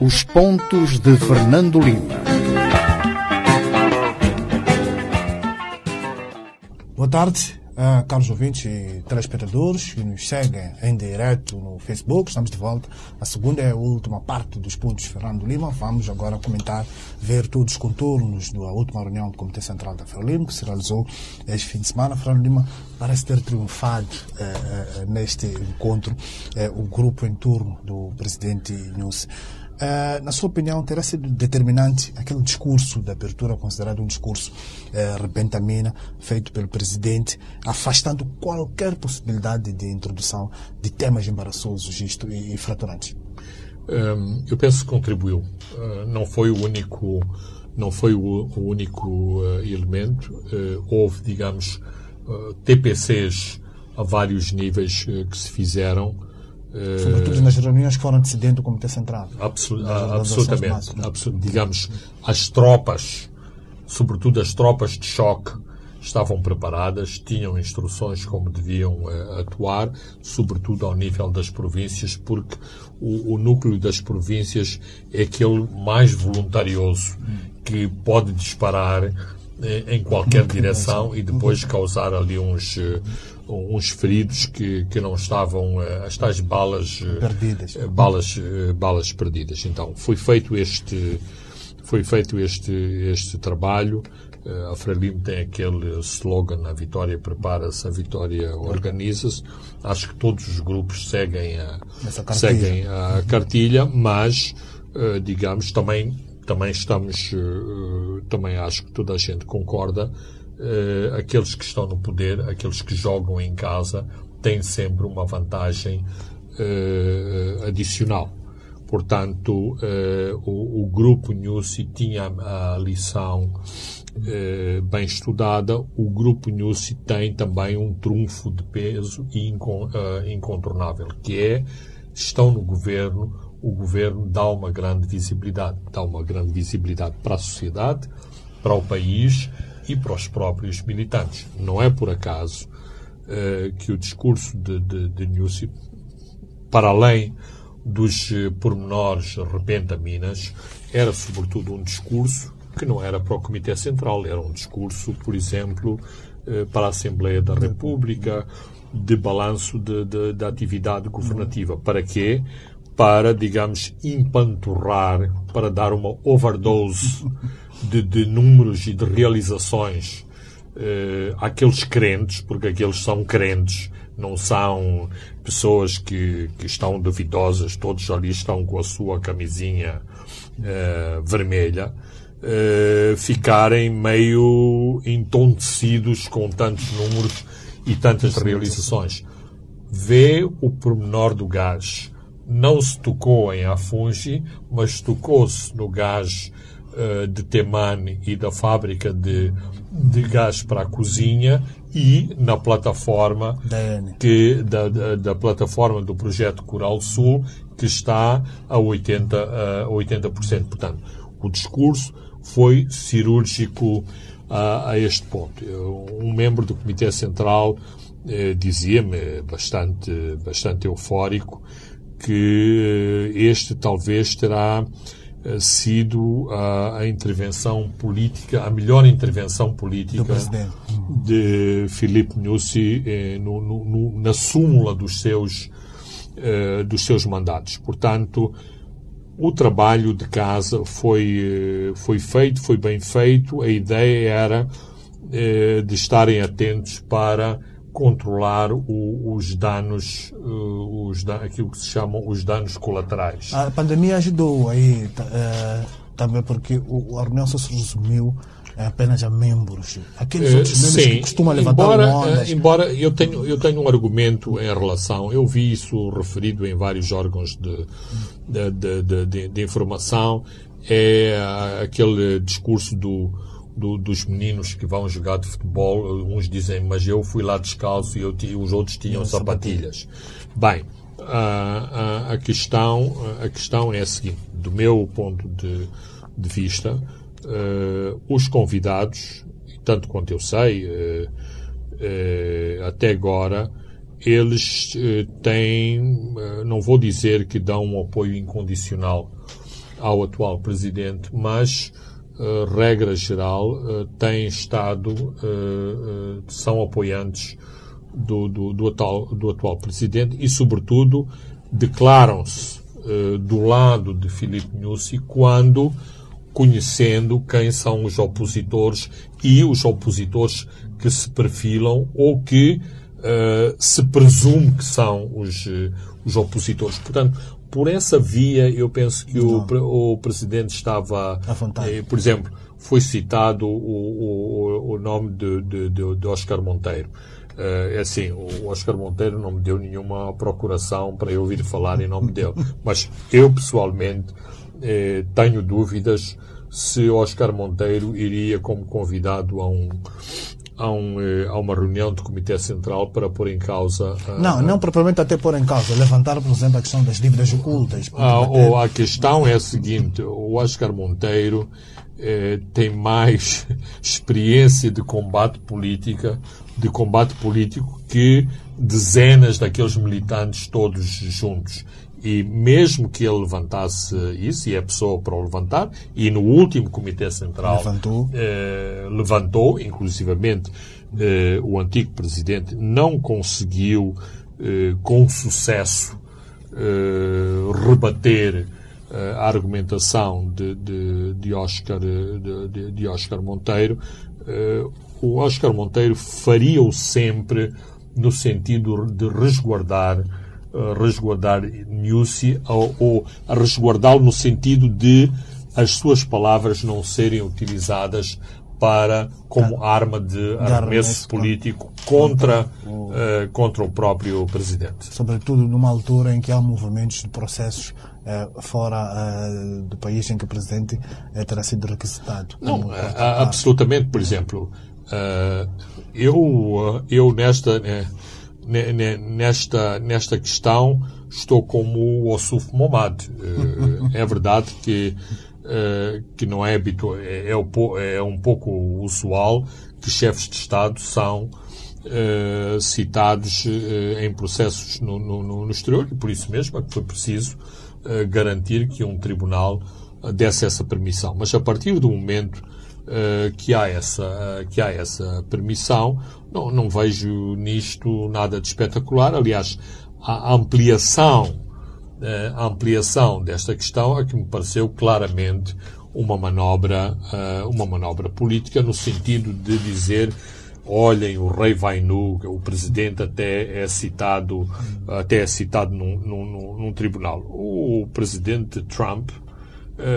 Os pontos de Fernando Lima. Boa tarde. Uh, caros ouvintes e telespectadores que nos seguem em direto no Facebook, estamos de volta. A segunda é a última parte dos pontos Fernando Lima. Vamos agora comentar, ver todos os contornos da última reunião do Comitê Central da Frelimo, que se realizou este fim de semana. Fernando Lima parece ter triunfado uh, uh, neste encontro, o grupo em torno do presidente Nussi. Uh, na sua opinião, terá sido determinante aquele discurso de abertura, considerado um discurso uh, repentamina, feito pelo presidente, afastando qualquer possibilidade de introdução de temas embaraçosos e, e fraturantes? Um, eu penso que contribuiu. Uh, não foi o único, não foi o, o único elemento. houve, digamos, TPCs a vários níveis que se fizeram Sobretudo nas reuniões que foram antecedentes do Comitê Central. Absol absolutamente. digamos, as tropas, sobretudo as tropas de choque, estavam preparadas, tinham instruções como deviam uh, atuar, sobretudo ao nível das províncias, porque o, o, núcleo das províncias é aquele mais voluntarioso que pode disparar eh, em qualquer direção e depois causar ali uns, uh, uns feridos que, que não estavam uh, as tais balas perdidas. Uh, balas balas perdidas. Então foi feito este foi feito este este trabalho. A Frelimo tem aquele slogan a vitória prepara-se a vitória organiza-se acho que todos os grupos seguem a seguem a cartilha mas digamos também também estamos também acho que toda a gente concorda uh, aqueles que estão no poder, aqueles que jogam em casa, têm sempre uma vantagem uh, adicional. Portanto, uh, o, o, grupo Nussi tinha a, lição bem estudada. O grupo Nussi tem também um trunfo de peso incontornável, que é estão no governo, o governo dá uma grande visibilidade, dá uma grande visibilidade para a sociedade, para o país e para os próprios militantes. Não é por acaso uh, que o discurso de, de, de Nussi, para além dos uh, pormenores repentaminas, era sobretudo um discurso que não era para o Comitê Central, era um discurso, por exemplo, uh, para a Assembleia da República, de balanço da atividade governativa. Para quê? Para, digamos, empanturrar, para dar uma overdose de, de números e de realizações uh, àqueles crentes, porque aqueles são crentes, não são pessoas que, que estão duvidosas, todos ali estão com a sua camisinha uh, vermelha, uh, ficarem meio entontecidos com tantos números e tantas realizações. Vê o pormenor do gás. Não se tocou em Afungi, mas tocou-se no gás uh, de Temane e da fábrica de, de gás para a cozinha e na plataforma que, da, da, da, plataforma do projeto Coral Sul que está a 80%. A 80%. Portanto, o discurso foi cirúrgico a, a este ponto. Um membro do Comitê Central eh, dizia-me bastante, bastante eufórico que eh, este talvez terá eh, sido a, a, intervenção política, a melhor intervenção política de Filipe Nussi eh, no, no, na súmula dos seus, eh, dos seus mandatos. Portanto, o trabalho de casa foi, eh, foi feito, foi bem feito. A ideia era eh, de estarem atentos para controlar o, os danos, uh, os, aquilo que se chamam os danos colaterais. A pandemia ajudou aí uh, também porque o, a reunião só se resumiu apenas a membros. Aqueles outros membros sim, que costumam levantar embora, ondas. embora eu tenho, eu tenho um argumento em relação, eu vi isso referido em vários órgãos de, de, de, de, de informação, é aquele discurso do do, dos meninos que vão jogar de futebol, uns dizem, mas eu fui lá descalço e, eu, os outros tinham sapatilhas. Bem, a, a, a, questão, a questão é a seguinte, do meu ponto de, de vista, uh, os convidados, tanto quanto eu sei, uh, uh, até agora, eles têm, não vou dizer que dão um apoio incondicional ao atual presidente, mas regra geral, uh, têm estado, uh, são apoiantes do, do, do, atual, do atual presidente e, sobretudo, declaram-se do lado de Filipe Nyusi quando conhecendo quem são os opositores e os opositores que se perfilam ou que uh, se presume que são os, os opositores. Portanto, por essa via, eu penso que o, o, Presidente estava. Eh, por exemplo, foi citado o, o, o nome de, de, de, Oscar Monteiro. Uh, é assim, o Oscar Monteiro não me deu nenhuma procuração para eu ouvir falar em nome dele. Mas eu, pessoalmente, eh, tenho dúvidas se Oscar Monteiro iria como convidado a um, a, um, eh, a uma reunião do Comitê Central para pôr em causa. não, não propriamente até pôr em causa, levantar, por exemplo, a questão das dívidas ocultas. Ah, ou a questão é a seguinte: o Oscar Monteiro eh, tem mais experiência de combate política, de combate político que dezenas daqueles militantes todos juntos. E mesmo que ele levantasse isso, e é pessoa para o levantar, e no último Comitê Central levantou, eh, levantou inclusivamente eh, o antigo presidente não conseguiu eh, com sucesso eh, rebater eh, a argumentação de, de, de Oscar, de, de, Oscar Monteiro. Eh, o Oscar Monteiro faria-o sempre no sentido de resguardar resguardar Nussi ou, ou resguardá-lo no sentido de as suas palavras não serem utilizadas para como arma de arremesso político contra, o, uh, contra o próprio presidente. Sobretudo numa altura em que há movimentos de processos uh, fora uh, do país em que o presidente terá sido requisitado. Não, absolutamente. Por exemplo, eu, eu nesta nesta, nesta questão estou como o Osuf Momad. Eh, é verdade que, eh, que não é habitual, é, é, é um pouco usual que chefes de Estado são Uh, citados uh, em processos no, no, no, exterior e por isso mesmo é que foi preciso uh, garantir que um tribunal desse essa permissão. Mas a partir do momento que, há essa, que há essa permissão, não, não vejo nisto nada de espetacular. Aliás, a ampliação, eh, a ampliação desta questão é que me pareceu claramente uma manobra, eh, uma manobra política no sentido de dizer olhem, o rei vai nu, o presidente até é citado, até é citado num, num, num tribunal. O presidente Trump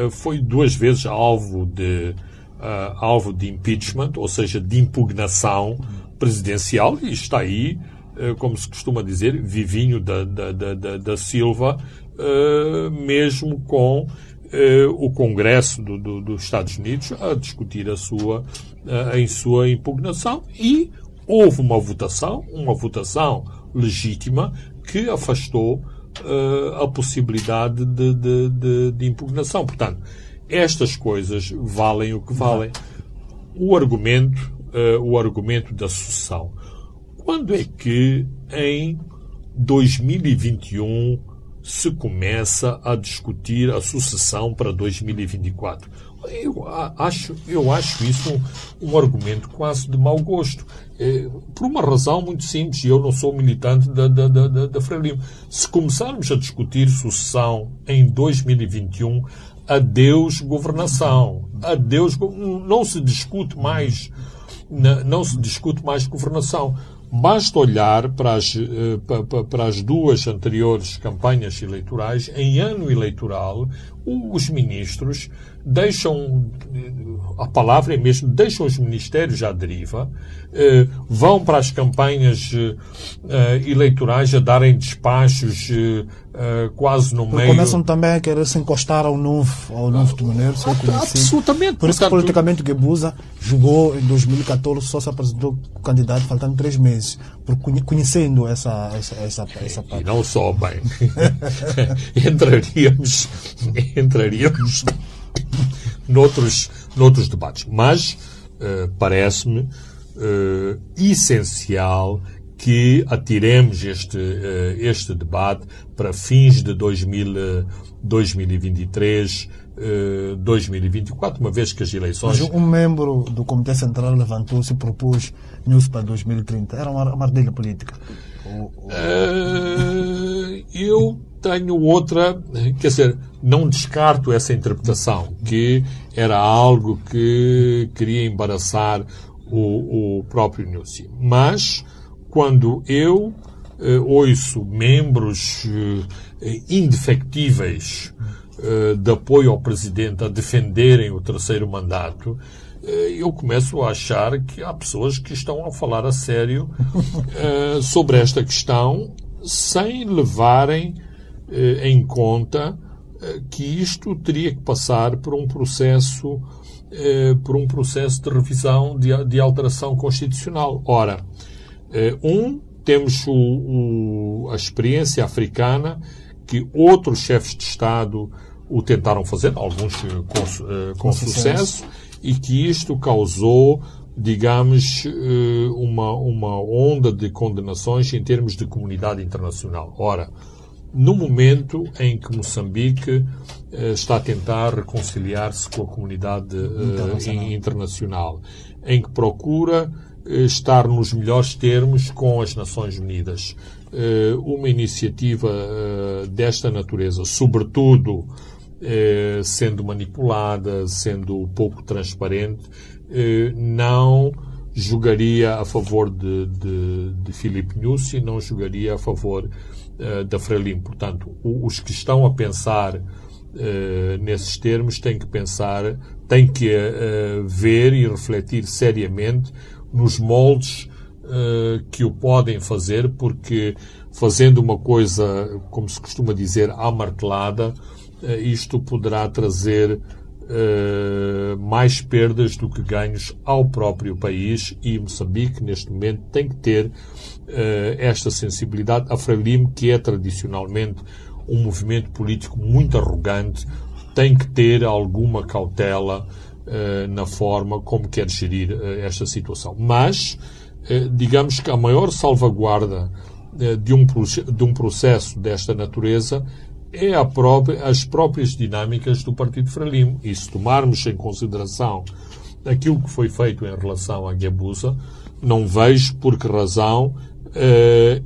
foi duas vezes alvo de, uh, alvo de impeachment, ou seja, de impugnação presidencial e está aí, eh, como se costuma dizer, vivinho da, da, da, da Silva, eh, mesmo com o Congresso do, do, dos Estados Unidos a discutir a sua, em sua impugnação e houve uma votação, uma votação legítima que afastou a possibilidade de, de, de, de impugnação. Portanto, estas coisas valem o que valem. O argumento uh, o argumento da sucessão. Quando é que em 2021 se começa a discutir a sucessão para 2024? Eu acho, eu acho isso um, um argumento quase de mau gosto. É, por uma razão muito simples, e eu não sou militante da, da, da, da Frelimo. Se começarmos a discutir sucessão em 2021, adeus governação. Adeus, não se discute mais não se discute mais governação. Basta olhar para as, eh, para as duas anteriores campanhas eleitorais. Em ano eleitoral, os ministros deixam, a palavra é mesmo, deixam os ministérios à deriva, eh, vão para as campanhas eh, eleitorais a darem despachos quase no meio. Começam também a querer se encostar ao novo, ao novo timoneiro, ah, Absolutamente. Por isso que politicamente Gebusa jogou em 2014, só se apresentou candidato faltando três meses, por conhecendo essa, essa, essa, essa parte. E não só, bem, entraríamos, entraríamos noutros, noutros debates. Mas uh, parece-me uh, essencial que atiremos este, uh, este debate para fins de 2000, 2023, 2024, uma vez que as eleições. Mas um membro do Comitê Central levantou-se e propôs News para 2030. Era uma armadilha política. Uh, eu tenho outra, quer dizer, não descarto essa interpretação, que era algo que queria embaraçar o, o próprio Nussi. Mas, quando eu eh, ouço membros eh, indefectíveis eh, de apoio ao Presidente a defenderem o terceiro mandato, eh, eu começo a achar que há pessoas que estão a falar a sério eh, sobre esta questão sem levarem eh, em conta eh, que isto teria que passar por um processo eh, por um processo de revisão de, de alteração constitucional. Ora, um temos o, o, a experiência africana que outros chefes de Estado o tentaram fazer, alguns com, com sucesso, e que isto causou digamos, uma, uma onda de condenações em termos de comunidade internacional. Ora, no momento em que Moçambique eh, está a tentar reconciliar-se com a comunidade eh, internacional. internacional, em que procura eh, estar nos melhores termos com as Nações Unidas. Uma iniciativa desta natureza, sobretudo sendo manipulada, sendo pouco transparente, não jogaria a favor de, de, de Filipe Nussi, não jogaria a favor uh, da Frelimo. Portanto, os que estão a pensar uh, nesses termos têm que pensar, têm que uh, ver e refletir seriamente nos moldes que o podem fazer, porque fazendo uma coisa, como se costuma dizer, amartelada, isto poderá trazer Uh, mais perdas do que ganhos ao próprio país e Moçambique, neste momento, tem que ter uh, esta sensibilidade. A Frelimo, que é tradicionalmente um movimento político muito arrogante, tem que ter alguma cautela uh, na forma como quer gerir esta situação. Mas, digamos que a maior salvaguarda de um, de um processo desta natureza é própria, as próprias dinâmicas do Partido Frelimo. E se tomarmos em consideração aquilo que foi feito em relação à Guebuza, não vejo por que razão eh,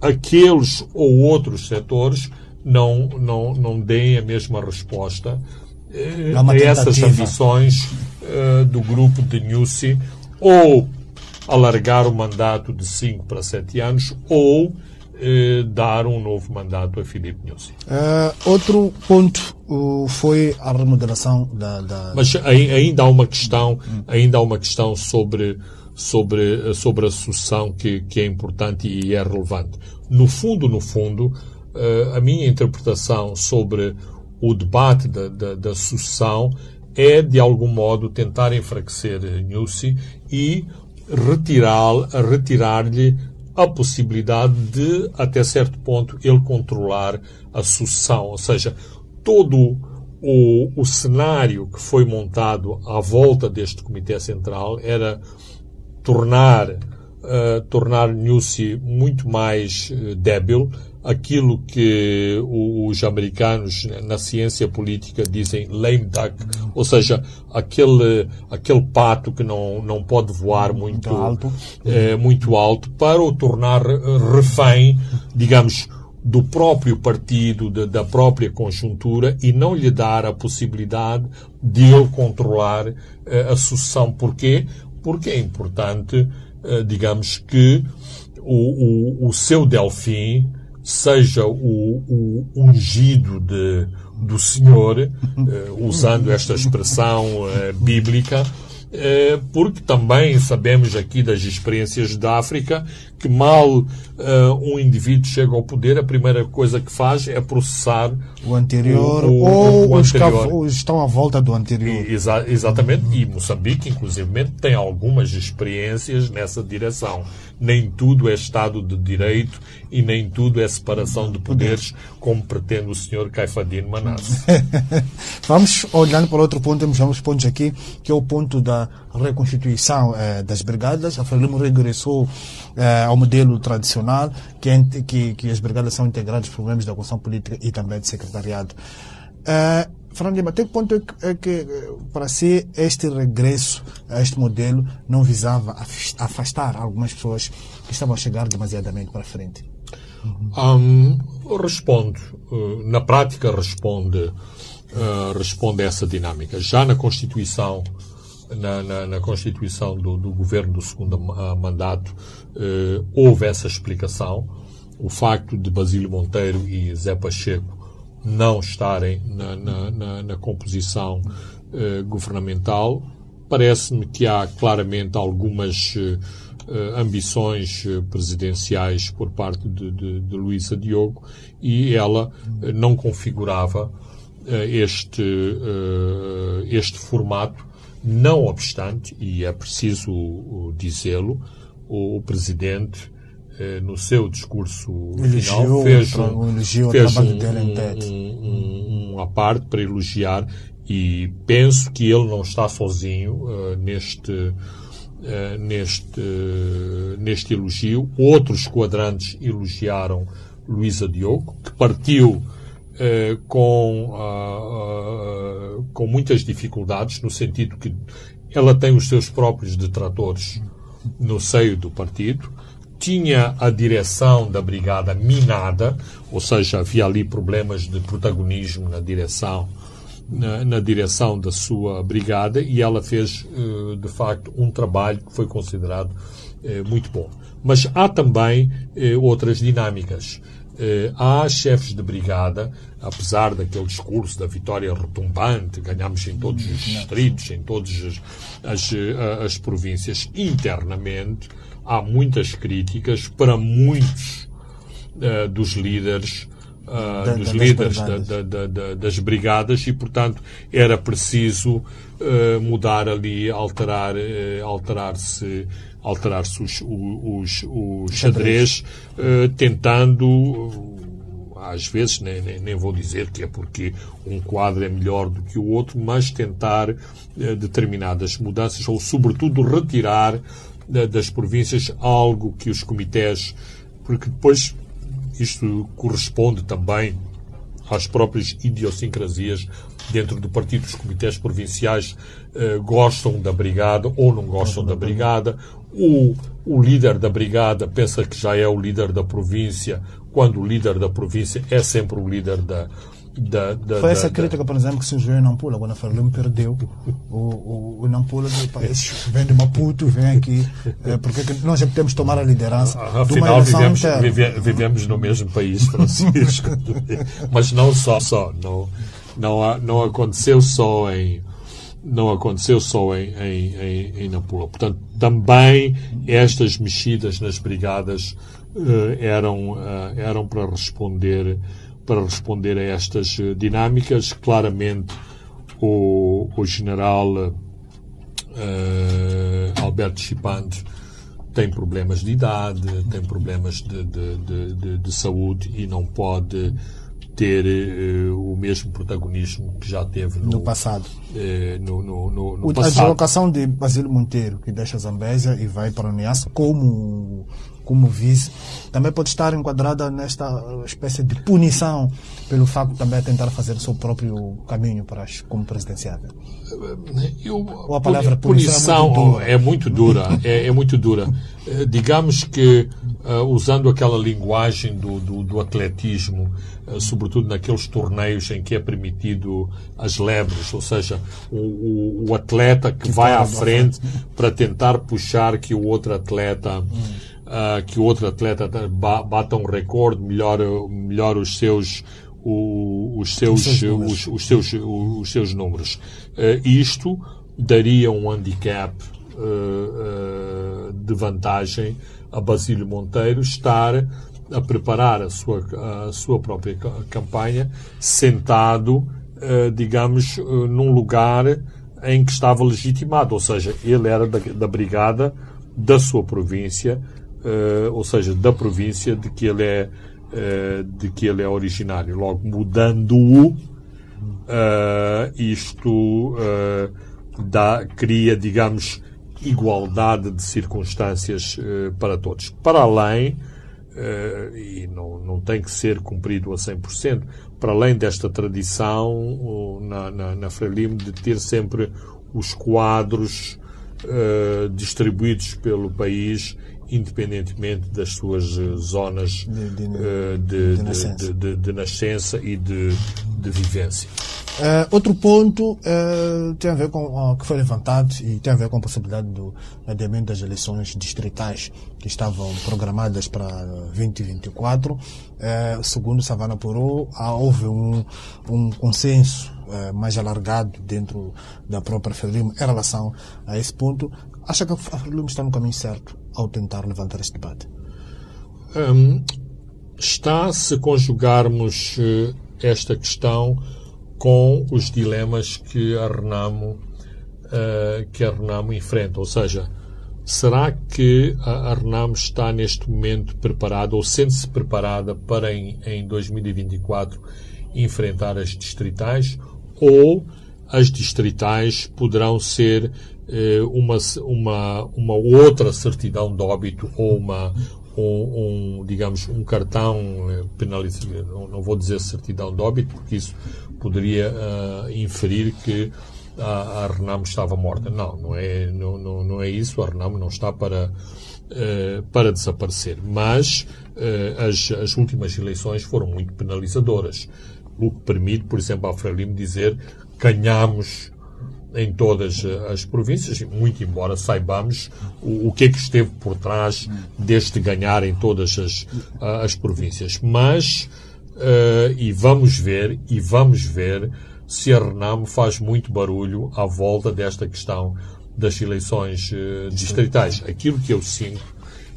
aqueles ou outros setores não, não, não deem a mesma resposta eh, a essas ambições eh, do grupo de Nussi ou alargar o mandato de 5 para 7 anos ou eh, dar um novo mandato a Filipe Nussi. Uh, outro ponto uh, foi a remodelação da, da... Mas ainda há uma questão, ainda há uma questão sobre sobre sobre a sucessão que, que é importante e é relevante. No fundo, no fundo, uh, a minha interpretação sobre o debate da, da, da sucessão é de algum modo tentar enfraquecer Nussi e retirar retirar-lhe a possibilidade de, até certo ponto, ele controlar a sucessão. Ou seja, todo o, o cenário que foi montado à volta deste Comitê Central era tornar, uh, tornar Nussi muito mais uh, débil, aquilo que os americanos na ciência política dizem lame duck, ou seja, aquele, aquele pato que não, não pode voar muito, muito alto, é, muito alto para o tornar refém, digamos, do próprio partido, de, da própria conjuntura e não lhe dar a possibilidade de ele controlar eh, a sucessão. Porquê? Porque é importante, eh, digamos, que o, o, o seu Delfim seja o, o ungido de, do Senhor, eh, usando esta expressão eh, bíblica, eh, porque também sabemos aqui das experiências da África que mal um indivíduo chega ao poder, a primeira coisa que faz é processar o anterior o, o, ou o os que estão à volta do anterior. E, exa exatamente, e Moçambique, inclusive, tem algumas experiências nessa direção. Nem tudo é Estado de Direito e nem tudo é separação de poderes, como pretende o senhor Caifadine Manasse. Vamos olhando para outro ponto, temos vários pontos aqui, que é o ponto da da reconstituição eh, das brigadas, a Frelimo regressou eh, ao modelo tradicional, que, é, que, que as brigadas são integradas por membros da Comissão Política e também de secretariado. Eh, Fernando Lima, até que ponto é que, é que, para si, este regresso a este modelo não visava afastar algumas pessoas que estavam a chegar demasiadamente para frente? Um, responde. Na prática, responde, uh, responde a essa dinâmica. Já na Constituição, na, na, na Constituição do, do, governo do segundo mandato, uh, houve essa explicação. O facto de Basílio Monteiro e Zé Pacheco não estarem na, na, na, na composição uh, governamental. Parece-me que há claramente algumas uh, ambições presidenciais por parte de, de, de Luísa Diogo e ela uh, não configurava este, este formato, não obstante, e é preciso dizê-lo, o, o Presidente eh, no seu discurso elogiou, final, fez um, elogiou fez um, um, um, uma parte para elogiar e penso que ele não está sozinho uh, neste, uh, neste, uh, neste elogio. Outros quadrantes elogiaram Luísa Diogo, que partiu com, com muitas dificuldades, no sentido que ela tem os seus próprios detratores no seio do partido, tinha a direção da brigada minada, ou seja, havia ali problemas de protagonismo na direção na, na direção da sua brigada e ela fez eh, de facto um trabalho que foi considerado eh, muito bom. Mas há também eh, outras dinâmicas. Há chefes de brigada, apesar daquele discurso da vitória retumbante, ganhamos em todos os distritos, em todas as, as, as províncias, internamente há muitas críticas para muitos uh, dos líderes uh, da, dos líderes da, da, das brigadas e, portanto, era preciso uh, mudar ali, alterar, alterar-se alterar-se os, os, os xadrez, tentando às vezes, nem, nem, nem, vou dizer que é porque um quadro é melhor do que o outro, mas tentar determinadas mudanças ou, sobretudo, retirar das províncias, algo que os comitês, porque depois isto corresponde também às próprias idiosincrasias dentro do partido. Os comitês provinciais eh, gostam da brigada ou não gostam da brigada. O, o líder da brigada pensa que já é o líder da província, quando o líder da província é sempre o líder da, da, da, Foi essa da, crítica, por exemplo, que surgiu em Nampula, quando a Farlum perdeu. O, o, o Nampula do país vem de Maputo, vem aqui, é, porque nós já podemos tomar a liderança. Ah, afinal, vivemos, vive, vivemos no mesmo país, Francisco. Mas não só, só não, não, não aconteceu só em não aconteceu só em, em, em, em Nampula. Portanto, também estas mexidas nas brigadas uh, eram, uh, eram para responder para responder a estas eh, dinâmicas. Claramente, o, o general uh, Alberto Chipante tem problemas de idade, tem problemas de, de, de, de saúde e não pode ter uh, o mesmo protagonismo que já teve no, no passado. Uh, no, no, no, no o, passado. A deslocação de Basílio Monteiro, que deixa Zambésia e vai para o Nias como como vice, também pode estar enquadrada nesta espécie de punição pelo facto de também tentar fazer o seu próprio caminho para como presidenciável. Eu, Ou a palavra punição, punição é muito dura. É muito dura, é, é muito dura. Eh, digamos que, uh, usando aquela linguagem do, do, do atletismo, uh, sobretudo naqueles torneios em que é permitido as lebres, ou seja, o, o, o atleta que, que vai à frente para tentar puxar que o outro atleta. Hum uh, que o outro atleta bata um recorde, melhora, melhora os seus o, os seus os, os, os, seus os seus números. Uh, isto daria um handicap uh, de vantagem a Basílio Monteiro estar a preparar a sua, a sua própria campanha sentado, digamos, num lugar em que estava legitimado, ou seja, ele era da, da brigada da sua província, uh, ou seja, da província de que ele é, uh, de que ele é originário. Logo, mudando-o, uh, isto dá, cria, digamos, igualdade de circunstâncias uh, para todos. Para além, uh, e não, não tem que ser cumprido a 100%, para além desta tradição uh, na, na, na Frelimo de ter sempre os quadros distribuídos pelo país independentemente das suas zonas de, de, de, de, de nascença e de, vivência. Uh, outro ponto uh, tem a ver com o uh, que foi levantado e tem a ver com a possibilidade do adiamento das eleições distritais que estavam programadas para 2024. Uh, segundo Savana Porô, houve um, um consenso mais alargado dentro da própria Frelimo em relação a esse ponto. Acha que a Frelimo está no caminho certo ao tentar levantar este debate? Um, está se conjugarmos esta questão com os dilemas que a Renamo, uh, que a Renamo enfrenta. Ou seja, será que a, a Renamo está neste momento preparada ou sente-se preparada para em, em 2024 enfrentar as distritais ou as distritais poderão ser eh, uma, uma, uma outra certidão de óbito ou uma, um, um, digamos, um cartão eh, penalizador, não, não, vou dizer certidão de óbito, porque isso poderia uh, inferir que a, a Renamo estava morta. Não, não é, não, não, não é isso. A Renamo não está para, uh, para desaparecer. Mas uh, as, as últimas eleições foram muito penalizadoras, o que permite, por exemplo, a Frelimo dizer ganhamos em todas eh, as províncias, muito embora saibamos o, o que é que esteve por trás deste ganhar em todas as, eh, as províncias. Mas, uh, e vamos ver, e vamos ver se a Renamo faz muito barulho à volta desta questão das eleições uh, distritais. Aquilo que eu sinto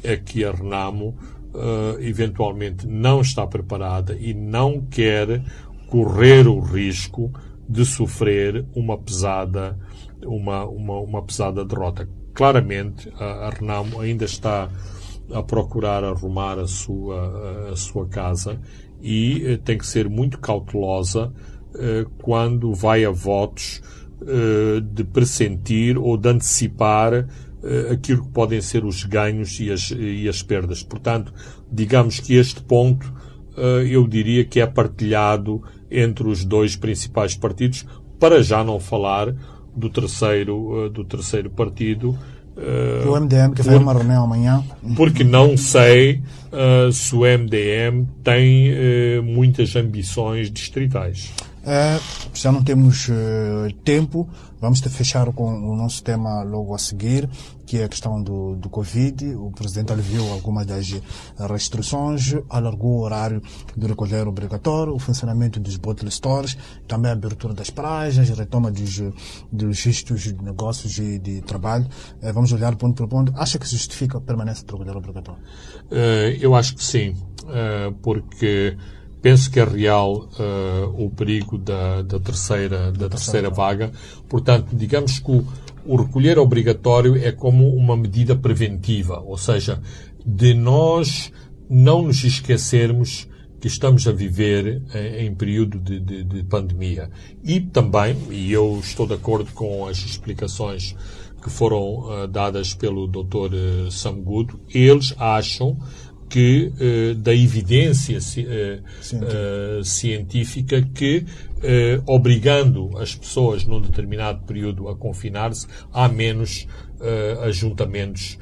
é que a Renamo uh, eventualmente não está preparada e não quer correr o risco de sofrer uma pesada, uma, uma, uma pesada derrota. Claramente, a, Renamo ainda está a procurar arrumar a sua, a sua casa e eh, tem que ser muito cautelosa eh, quando vai a votos eh, de pressentir ou de antecipar eh, aquilo que podem ser os ganhos e as, e as perdas. Portanto, digamos que este ponto eh, eu diria que é partilhado entre os dois principais partidos, para já não falar do terceiro, eh, do terceiro partido. Uh, o MDM, que vai uma reunião amanhã. Porque não sei uh, se o MDM tem uh, muitas ambições distritais. Já não temos tempo. Vamos fechar com o nosso tema logo a seguir, que é a questão do, do Covid. O Presidente aliviou algumas das restrições, alargou o horário do recolher obrigatório, o funcionamento dos bottle stores, também a abertura das praias, a retoma dos, dos registros de negócios e de trabalho. Eh, vamos olhar ponto por ponto. Acha que justifica a permanência do recolher obrigatório? Uh, eu acho que sim, uh, porque penso que é real uh, o perigo da, da terceira, da terceira vaga. Portanto, digamos que o, o recolher obrigatório é como uma medida preventiva, ou seja, de nós não nos esquecermos que estamos a viver em, em período de, de, de, pandemia. E também, e eu estou de acordo com as explicações que foram uh, dadas pelo Dr. Sam Good, eles acham que uh, da evidência uh, científica que obrigando as pessoas num determinado período a confinar-se há menos ajuntamentos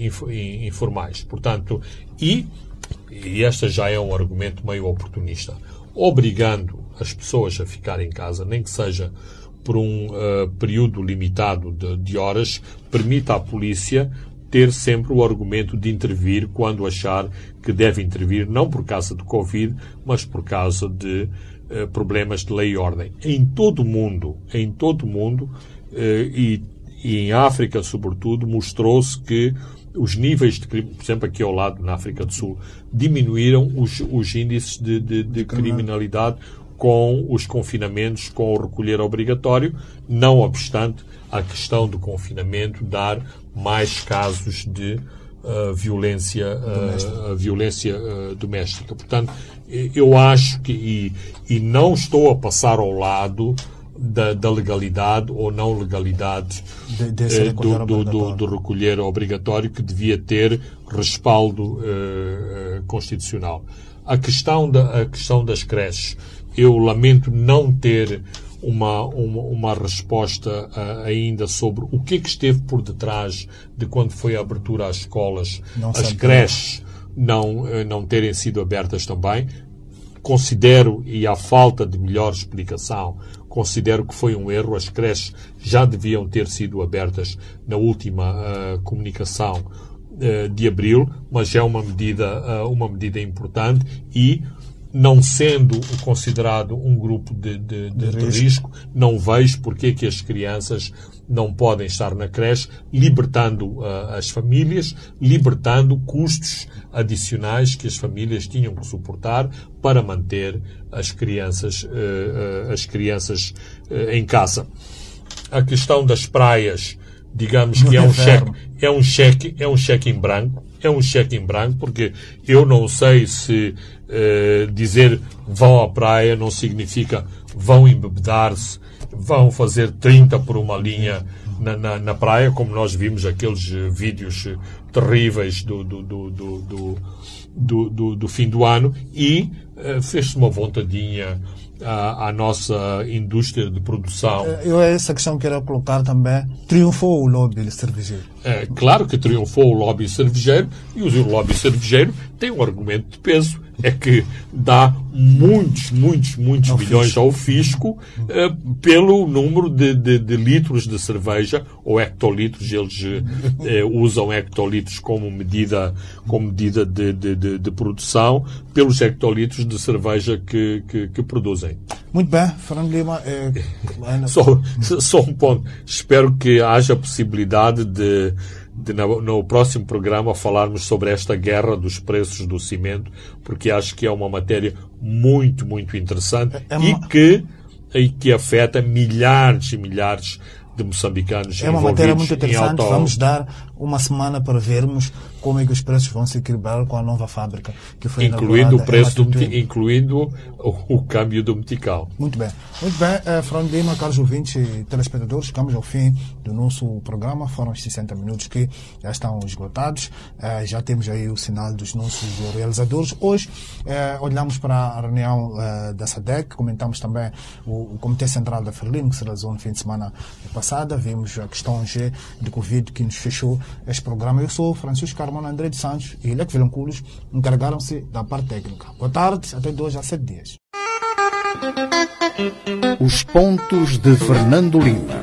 inf informais. Portanto, e, e este já é um argumento meio oportunista, obrigando as pessoas a ficar em casa, nem que seja por um período limitado de, de horas, permite à polícia ter sempre o argumento de intervir quando achar que deve intervir, não por causa do Covid, mas por causa de uh, problemas de lei e ordem. Em todo o mundo, em todo o mundo, uh, e, e, em África sobretudo, mostrou-se que os níveis de crime, por exemplo, aqui ao lado, na África do Sul, diminuíram os, os índices de, de, de criminalidade com os confinamentos, com o recolher obrigatório, não obstante a questão do confinamento dar mais casos de uh, violência, uh, violência uh, doméstica. Portanto, eu acho que, e, e, não estou a passar ao lado da, da legalidade ou não legalidade De- recolher do, do, do, do recolher obrigatório que devia ter respaldo constitucional. A questão, da, a questão das creches, eu lamento não ter uma, uma, uma resposta ah, ainda sobre o que é que esteve por detrás de quando foi a abertura às escolas, Não as creches não, eh, não terem sido abertas também considero, e à falta de melhor explicação, considero que foi um erro. As creches já deviam ter sido abertas na última ah, comunicação ah, de abril, mas é uma medida, ah, uma medida importante e não sendo considerado um grupo de, de, de- de risco, não vejo porque é que as crianças não podem estar na creche, libertando ah, as famílias, libertando custos adicionais que as famílias tinham que suportar para manter as crianças, eh, eh, as crianças em casa. A questão das praias, digamos que é um cheque, é um cheque, é um cheque em branco, é um cheque em branco, porque eu não sei se eh, dizer vão à praia não significa vão embebedar-se, vão fazer 30 por uma linha na, na, na praia, como nós vimos aqueles eh, vídeos terríveis do, do, do, do, do, do, do- do fim do ano. E eh, fez-se uma vontadinha à, à nossa indústria de produção. Eu essa questão quero colocar também. Triunfou o lobby cervejeiro. É, claro que triunfou o lobby cervejeiro e o lobby cervejeiro tem um argumento de peso. É que dá muitos, muitos, muitos milhões ao fisco eh, pelo número de, de- de litros de cerveja ou hectolitros. Eles eh, eh, usam hectolitros como medida, como medida de, de- de- produção pelos hectolitros de cerveja que, que- que produzem. Muito bem, Fernando Lima. É, Só, só um ponto. Espero que haja possibilidade de, de no, no próximo programa falarmos sobre esta guerra dos preços do cimento, porque acho que é uma matéria muito, muito interessante É e que, e que afeta milhares e milhares de moçambicanos É uma envolvidos matéria muito interessante. Vamos dar uma semana para vermos como é que os preços vão se equilibrar com a nova fábrica que foi incluindo o preço do, incluindo o, o câmbio do metical. Muito bem. Muito bem, eh, Fernando Lima, caros ouvintes e telespectadores, chegamos ao fim do nosso programa. Foram os 60 minutos que já estão esgotados. Eh, já temos aí o sinal dos nossos realizadores. Hoje eh, olhamos para a reunião eh, da SADEC, comentamos também o, o Comitê Central da Ferlim, que se realizou no fim de semana passada. Vimos a questão G de Covid que nos fechou este programa. Eu sou Francisco Carmona André de Santos e Leque Vilanculos encarregaram-se da parte técnica. Boa tarde, até dois a sete dias. Os pontos de Fernando Lima.